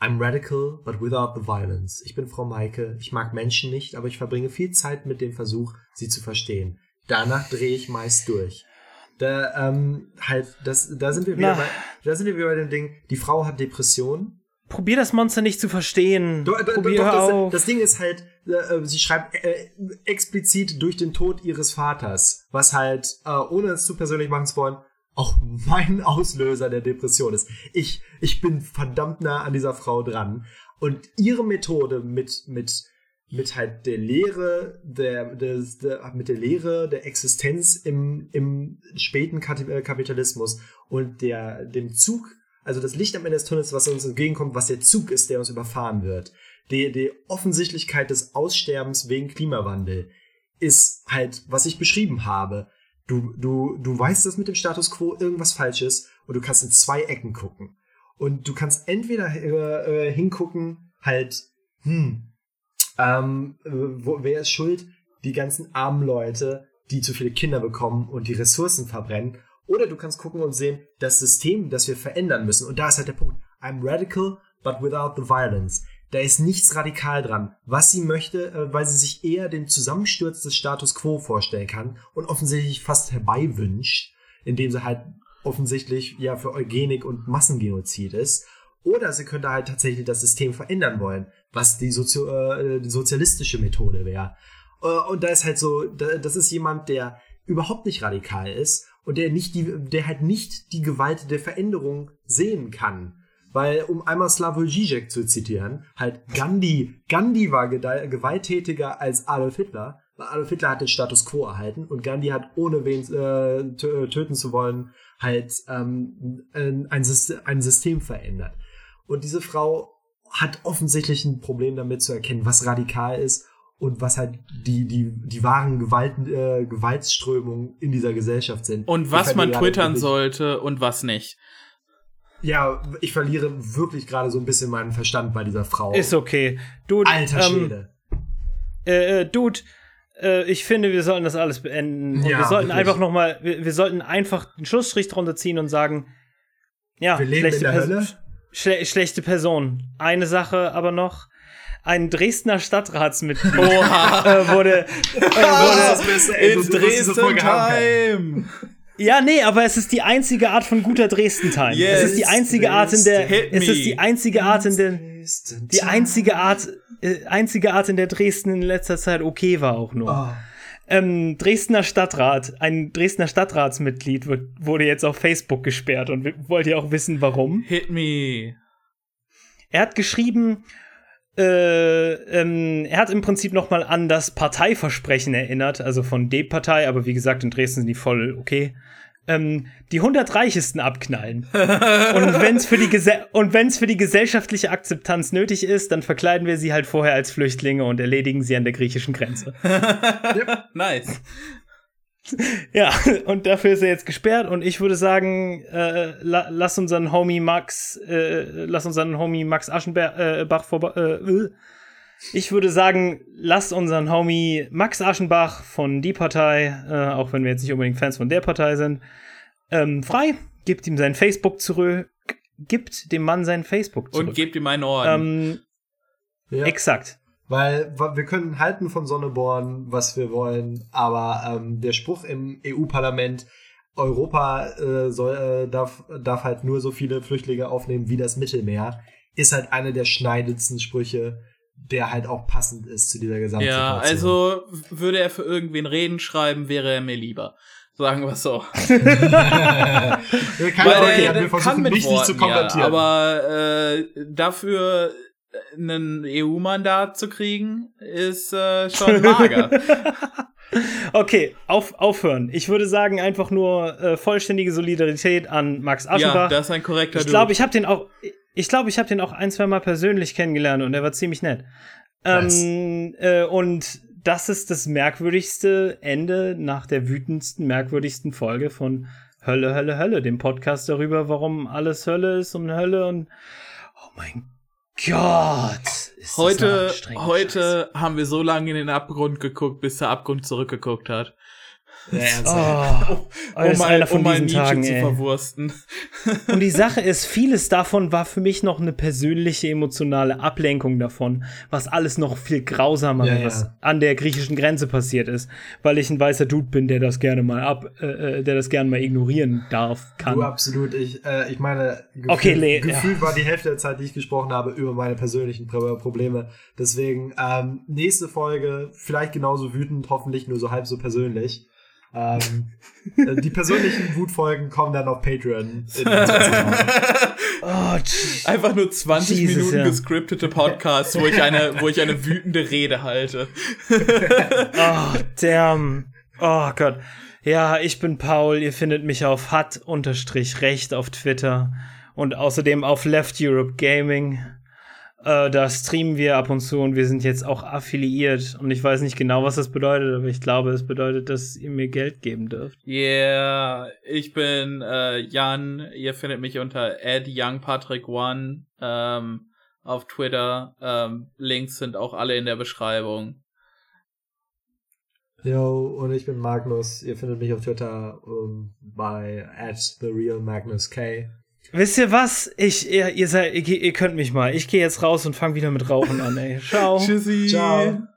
I'm radical, but without the violence. Ich bin Frau Maike, ich mag Menschen nicht, aber ich verbringe viel Zeit mit dem Versuch, sie zu verstehen. Danach drehe ich meist durch. Da, ähm, halt, das, da sind wir wieder bei, da sind wir wieder bei dem Ding, die Frau hat Depressionen probier das Monster nicht zu verstehen. Do, do, probier doch, das, das, Ding ist halt, äh, äh, sie schreibt äh, explizit durch den Tod ihres Vaters, was halt, äh, ohne es zu persönlich machen zu wollen, auch mein Auslöser der Depression ist. Ich, ich bin verdammt nah an dieser Frau dran. Und ihre Methode mit, mit, mit halt der Lehre, der, der, der, mit der Lehre der Existenz im, im späten äh, Kapitalismus und der, dem Zug also das Licht am Ende des Tunnels, was uns entgegenkommt, was der Zug ist, der uns überfahren wird. Die, die Offensichtlichkeit des Aussterbens wegen Klimawandel ist halt, was ich beschrieben habe. Du, du, du weißt, dass mit dem Status quo irgendwas falsch ist und du kannst in zwei Ecken gucken. Und du kannst entweder äh, äh hingucken, halt, hm, ähm, wo, wer ist schuld? Die ganzen armen Leute, die zu viele Kinder bekommen und die Ressourcen verbrennen. Oder du kannst gucken und sehen, das System, das wir verändern müssen. Und da ist halt der Punkt. I'm radical, but without the violence. Da ist nichts radikal dran. Was sie möchte, äh, weil sie sich eher den Zusammensturz des Status quo vorstellen kann und offensichtlich fast herbeiwünscht, indem sie halt offensichtlich ja für Eugenik und Massengenozid ist. Oder sie könnte halt tatsächlich das System verändern wollen, was die, Sozio äh, die sozialistische Methode wäre. Äh, und da ist halt so, das ist jemand, der überhaupt nicht radikal ist und der nicht die, der halt nicht die Gewalt der Veränderung sehen kann. Weil, um einmal Slavoj Žižek zu zitieren, halt Gandhi, Gandhi war gewalttätiger als Adolf Hitler, weil Adolf Hitler hat den Status quo erhalten und Gandhi hat, ohne wen äh, töten zu wollen, halt ähm, ein, System, ein System verändert. Und diese Frau hat offensichtlich ein Problem damit zu erkennen, was radikal ist und was halt die, die, die wahren Gewalt, äh, Gewaltströmungen in dieser Gesellschaft sind. Und was man twittern sollte und was nicht. Ja, ich verliere wirklich gerade so ein bisschen meinen Verstand bei dieser Frau. Ist okay. Dude, Alter ähm, Schwede. Äh, äh, Dude, äh, ich finde, wir sollten das alles beenden. Und ja, wir sollten wirklich. einfach noch mal, wir, wir, sollten einfach den Schlussstrich drunter ziehen und sagen, ja, wir leben in der Hölle. Schle schlechte Person. Eine Sache aber noch ein Dresdner Stadtratsmitglied äh, wurde, äh, wurde in Dresden Time. Ja, nee, aber es ist die einzige Art von guter Dresden-Time. Yes, es ist die einzige Art in der, es ist die einzige Art in der, die einzige Art, äh, einzige Art in der Dresden in letzter Zeit okay war auch nur. Oh. Ähm, Dresdner Stadtrat, ein Dresdner Stadtratsmitglied wird, wurde jetzt auf Facebook gesperrt und wollt ihr auch wissen, warum? Hit me. Er hat geschrieben, äh, ähm, er hat im Prinzip nochmal an das Parteiversprechen erinnert, also von D-Partei, aber wie gesagt, in Dresden sind die voll okay. Ähm, die 100 Reichesten abknallen. und wenn es für, die für die gesellschaftliche Akzeptanz nötig ist, dann verkleiden wir sie halt vorher als Flüchtlinge und erledigen sie an der griechischen Grenze. nice. Ja, und dafür ist er jetzt gesperrt und ich würde sagen, äh, la, lass unseren Homie Max, äh, lass unseren Homie Max Aschenbach äh, vorbei. Ich würde sagen, lass unseren Homie Max Aschenbach von die Partei, äh, auch wenn wir jetzt nicht unbedingt Fans von der Partei sind, ähm, frei. Gibt ihm sein Facebook zurück. Gibt dem Mann sein Facebook zurück. Und gebt ihm einen Orden. Ähm, ja. Exakt. Weil wir können halten von Sonneborn, was wir wollen, aber ähm, der Spruch im EU-Parlament, Europa äh, soll, äh, darf, darf halt nur so viele Flüchtlinge aufnehmen wie das Mittelmeer, ist halt einer der schneidendsten Sprüche, der halt auch passend ist zu dieser Gesamtsituation. Ja, also würde er für irgendwen Reden schreiben, wäre er mir lieber. Sagen wir so. kann Weil er, wir versuchen nicht, Worten, zu kommentieren. Ja, aber äh, dafür ein EU-Mandat zu kriegen, ist äh, schon mager. okay, auf, aufhören. Ich würde sagen, einfach nur äh, vollständige Solidarität an Max Aschenbach. Ja, das ist ein korrekter Ich glaube, ich habe den auch, ich glaube, ich habe den auch ein, zwei Mal persönlich kennengelernt und er war ziemlich nett. Ähm, äh, und das ist das merkwürdigste Ende nach der wütendsten, merkwürdigsten Folge von Hölle, Hölle, Hölle, dem Podcast darüber, warum alles Hölle ist und Hölle und oh mein Gott. heute heute haben wir so lange in den Abgrund geguckt, bis der Abgrund zurückgeguckt hat. Ja. Oh, oh, um mal, von um mal Tagen, zu verwursten. Und die Sache ist, vieles davon war für mich noch eine persönliche emotionale Ablenkung davon, was alles noch viel grausamer, ja, was ja. an der griechischen Grenze passiert ist, weil ich ein weißer Dude bin, der das gerne mal ab, äh, äh der das gerne mal ignorieren darf, kann. Du absolut. Ich, äh, ich meine, gefühlt, okay, gefühlt ja. war die Hälfte der Zeit, die ich gesprochen habe, über meine persönlichen Probleme. Deswegen ähm, nächste Folge vielleicht genauso wütend, hoffentlich nur so halb so persönlich. Ähm, äh, die persönlichen Wutfolgen kommen dann auf Patreon. oh, Einfach nur 20 Jesus, Minuten ja. gescriptete Podcasts, wo ich eine, wo ich eine wütende Rede halte. oh, damn. Oh Gott. Ja, ich bin Paul. Ihr findet mich auf hat-recht auf Twitter und außerdem auf Left Europe Gaming. Äh, da streamen wir ab und zu und wir sind jetzt auch affiliiert. Und ich weiß nicht genau, was das bedeutet, aber ich glaube, es bedeutet, dass ihr mir Geld geben dürft. Yeah, ich bin äh, Jan. Ihr findet mich unter youngpatrick1 ähm, auf Twitter. Ähm, Links sind auch alle in der Beschreibung. Yo, und ich bin Magnus. Ihr findet mich auf Twitter um, bei at therealmagnus K. Wisst ihr was? Ich, ihr, ihr seid, ihr, ihr könnt mich mal. Ich gehe jetzt raus und fange wieder mit Rauchen an, ey. Ciao. Tschüssi. Ciao.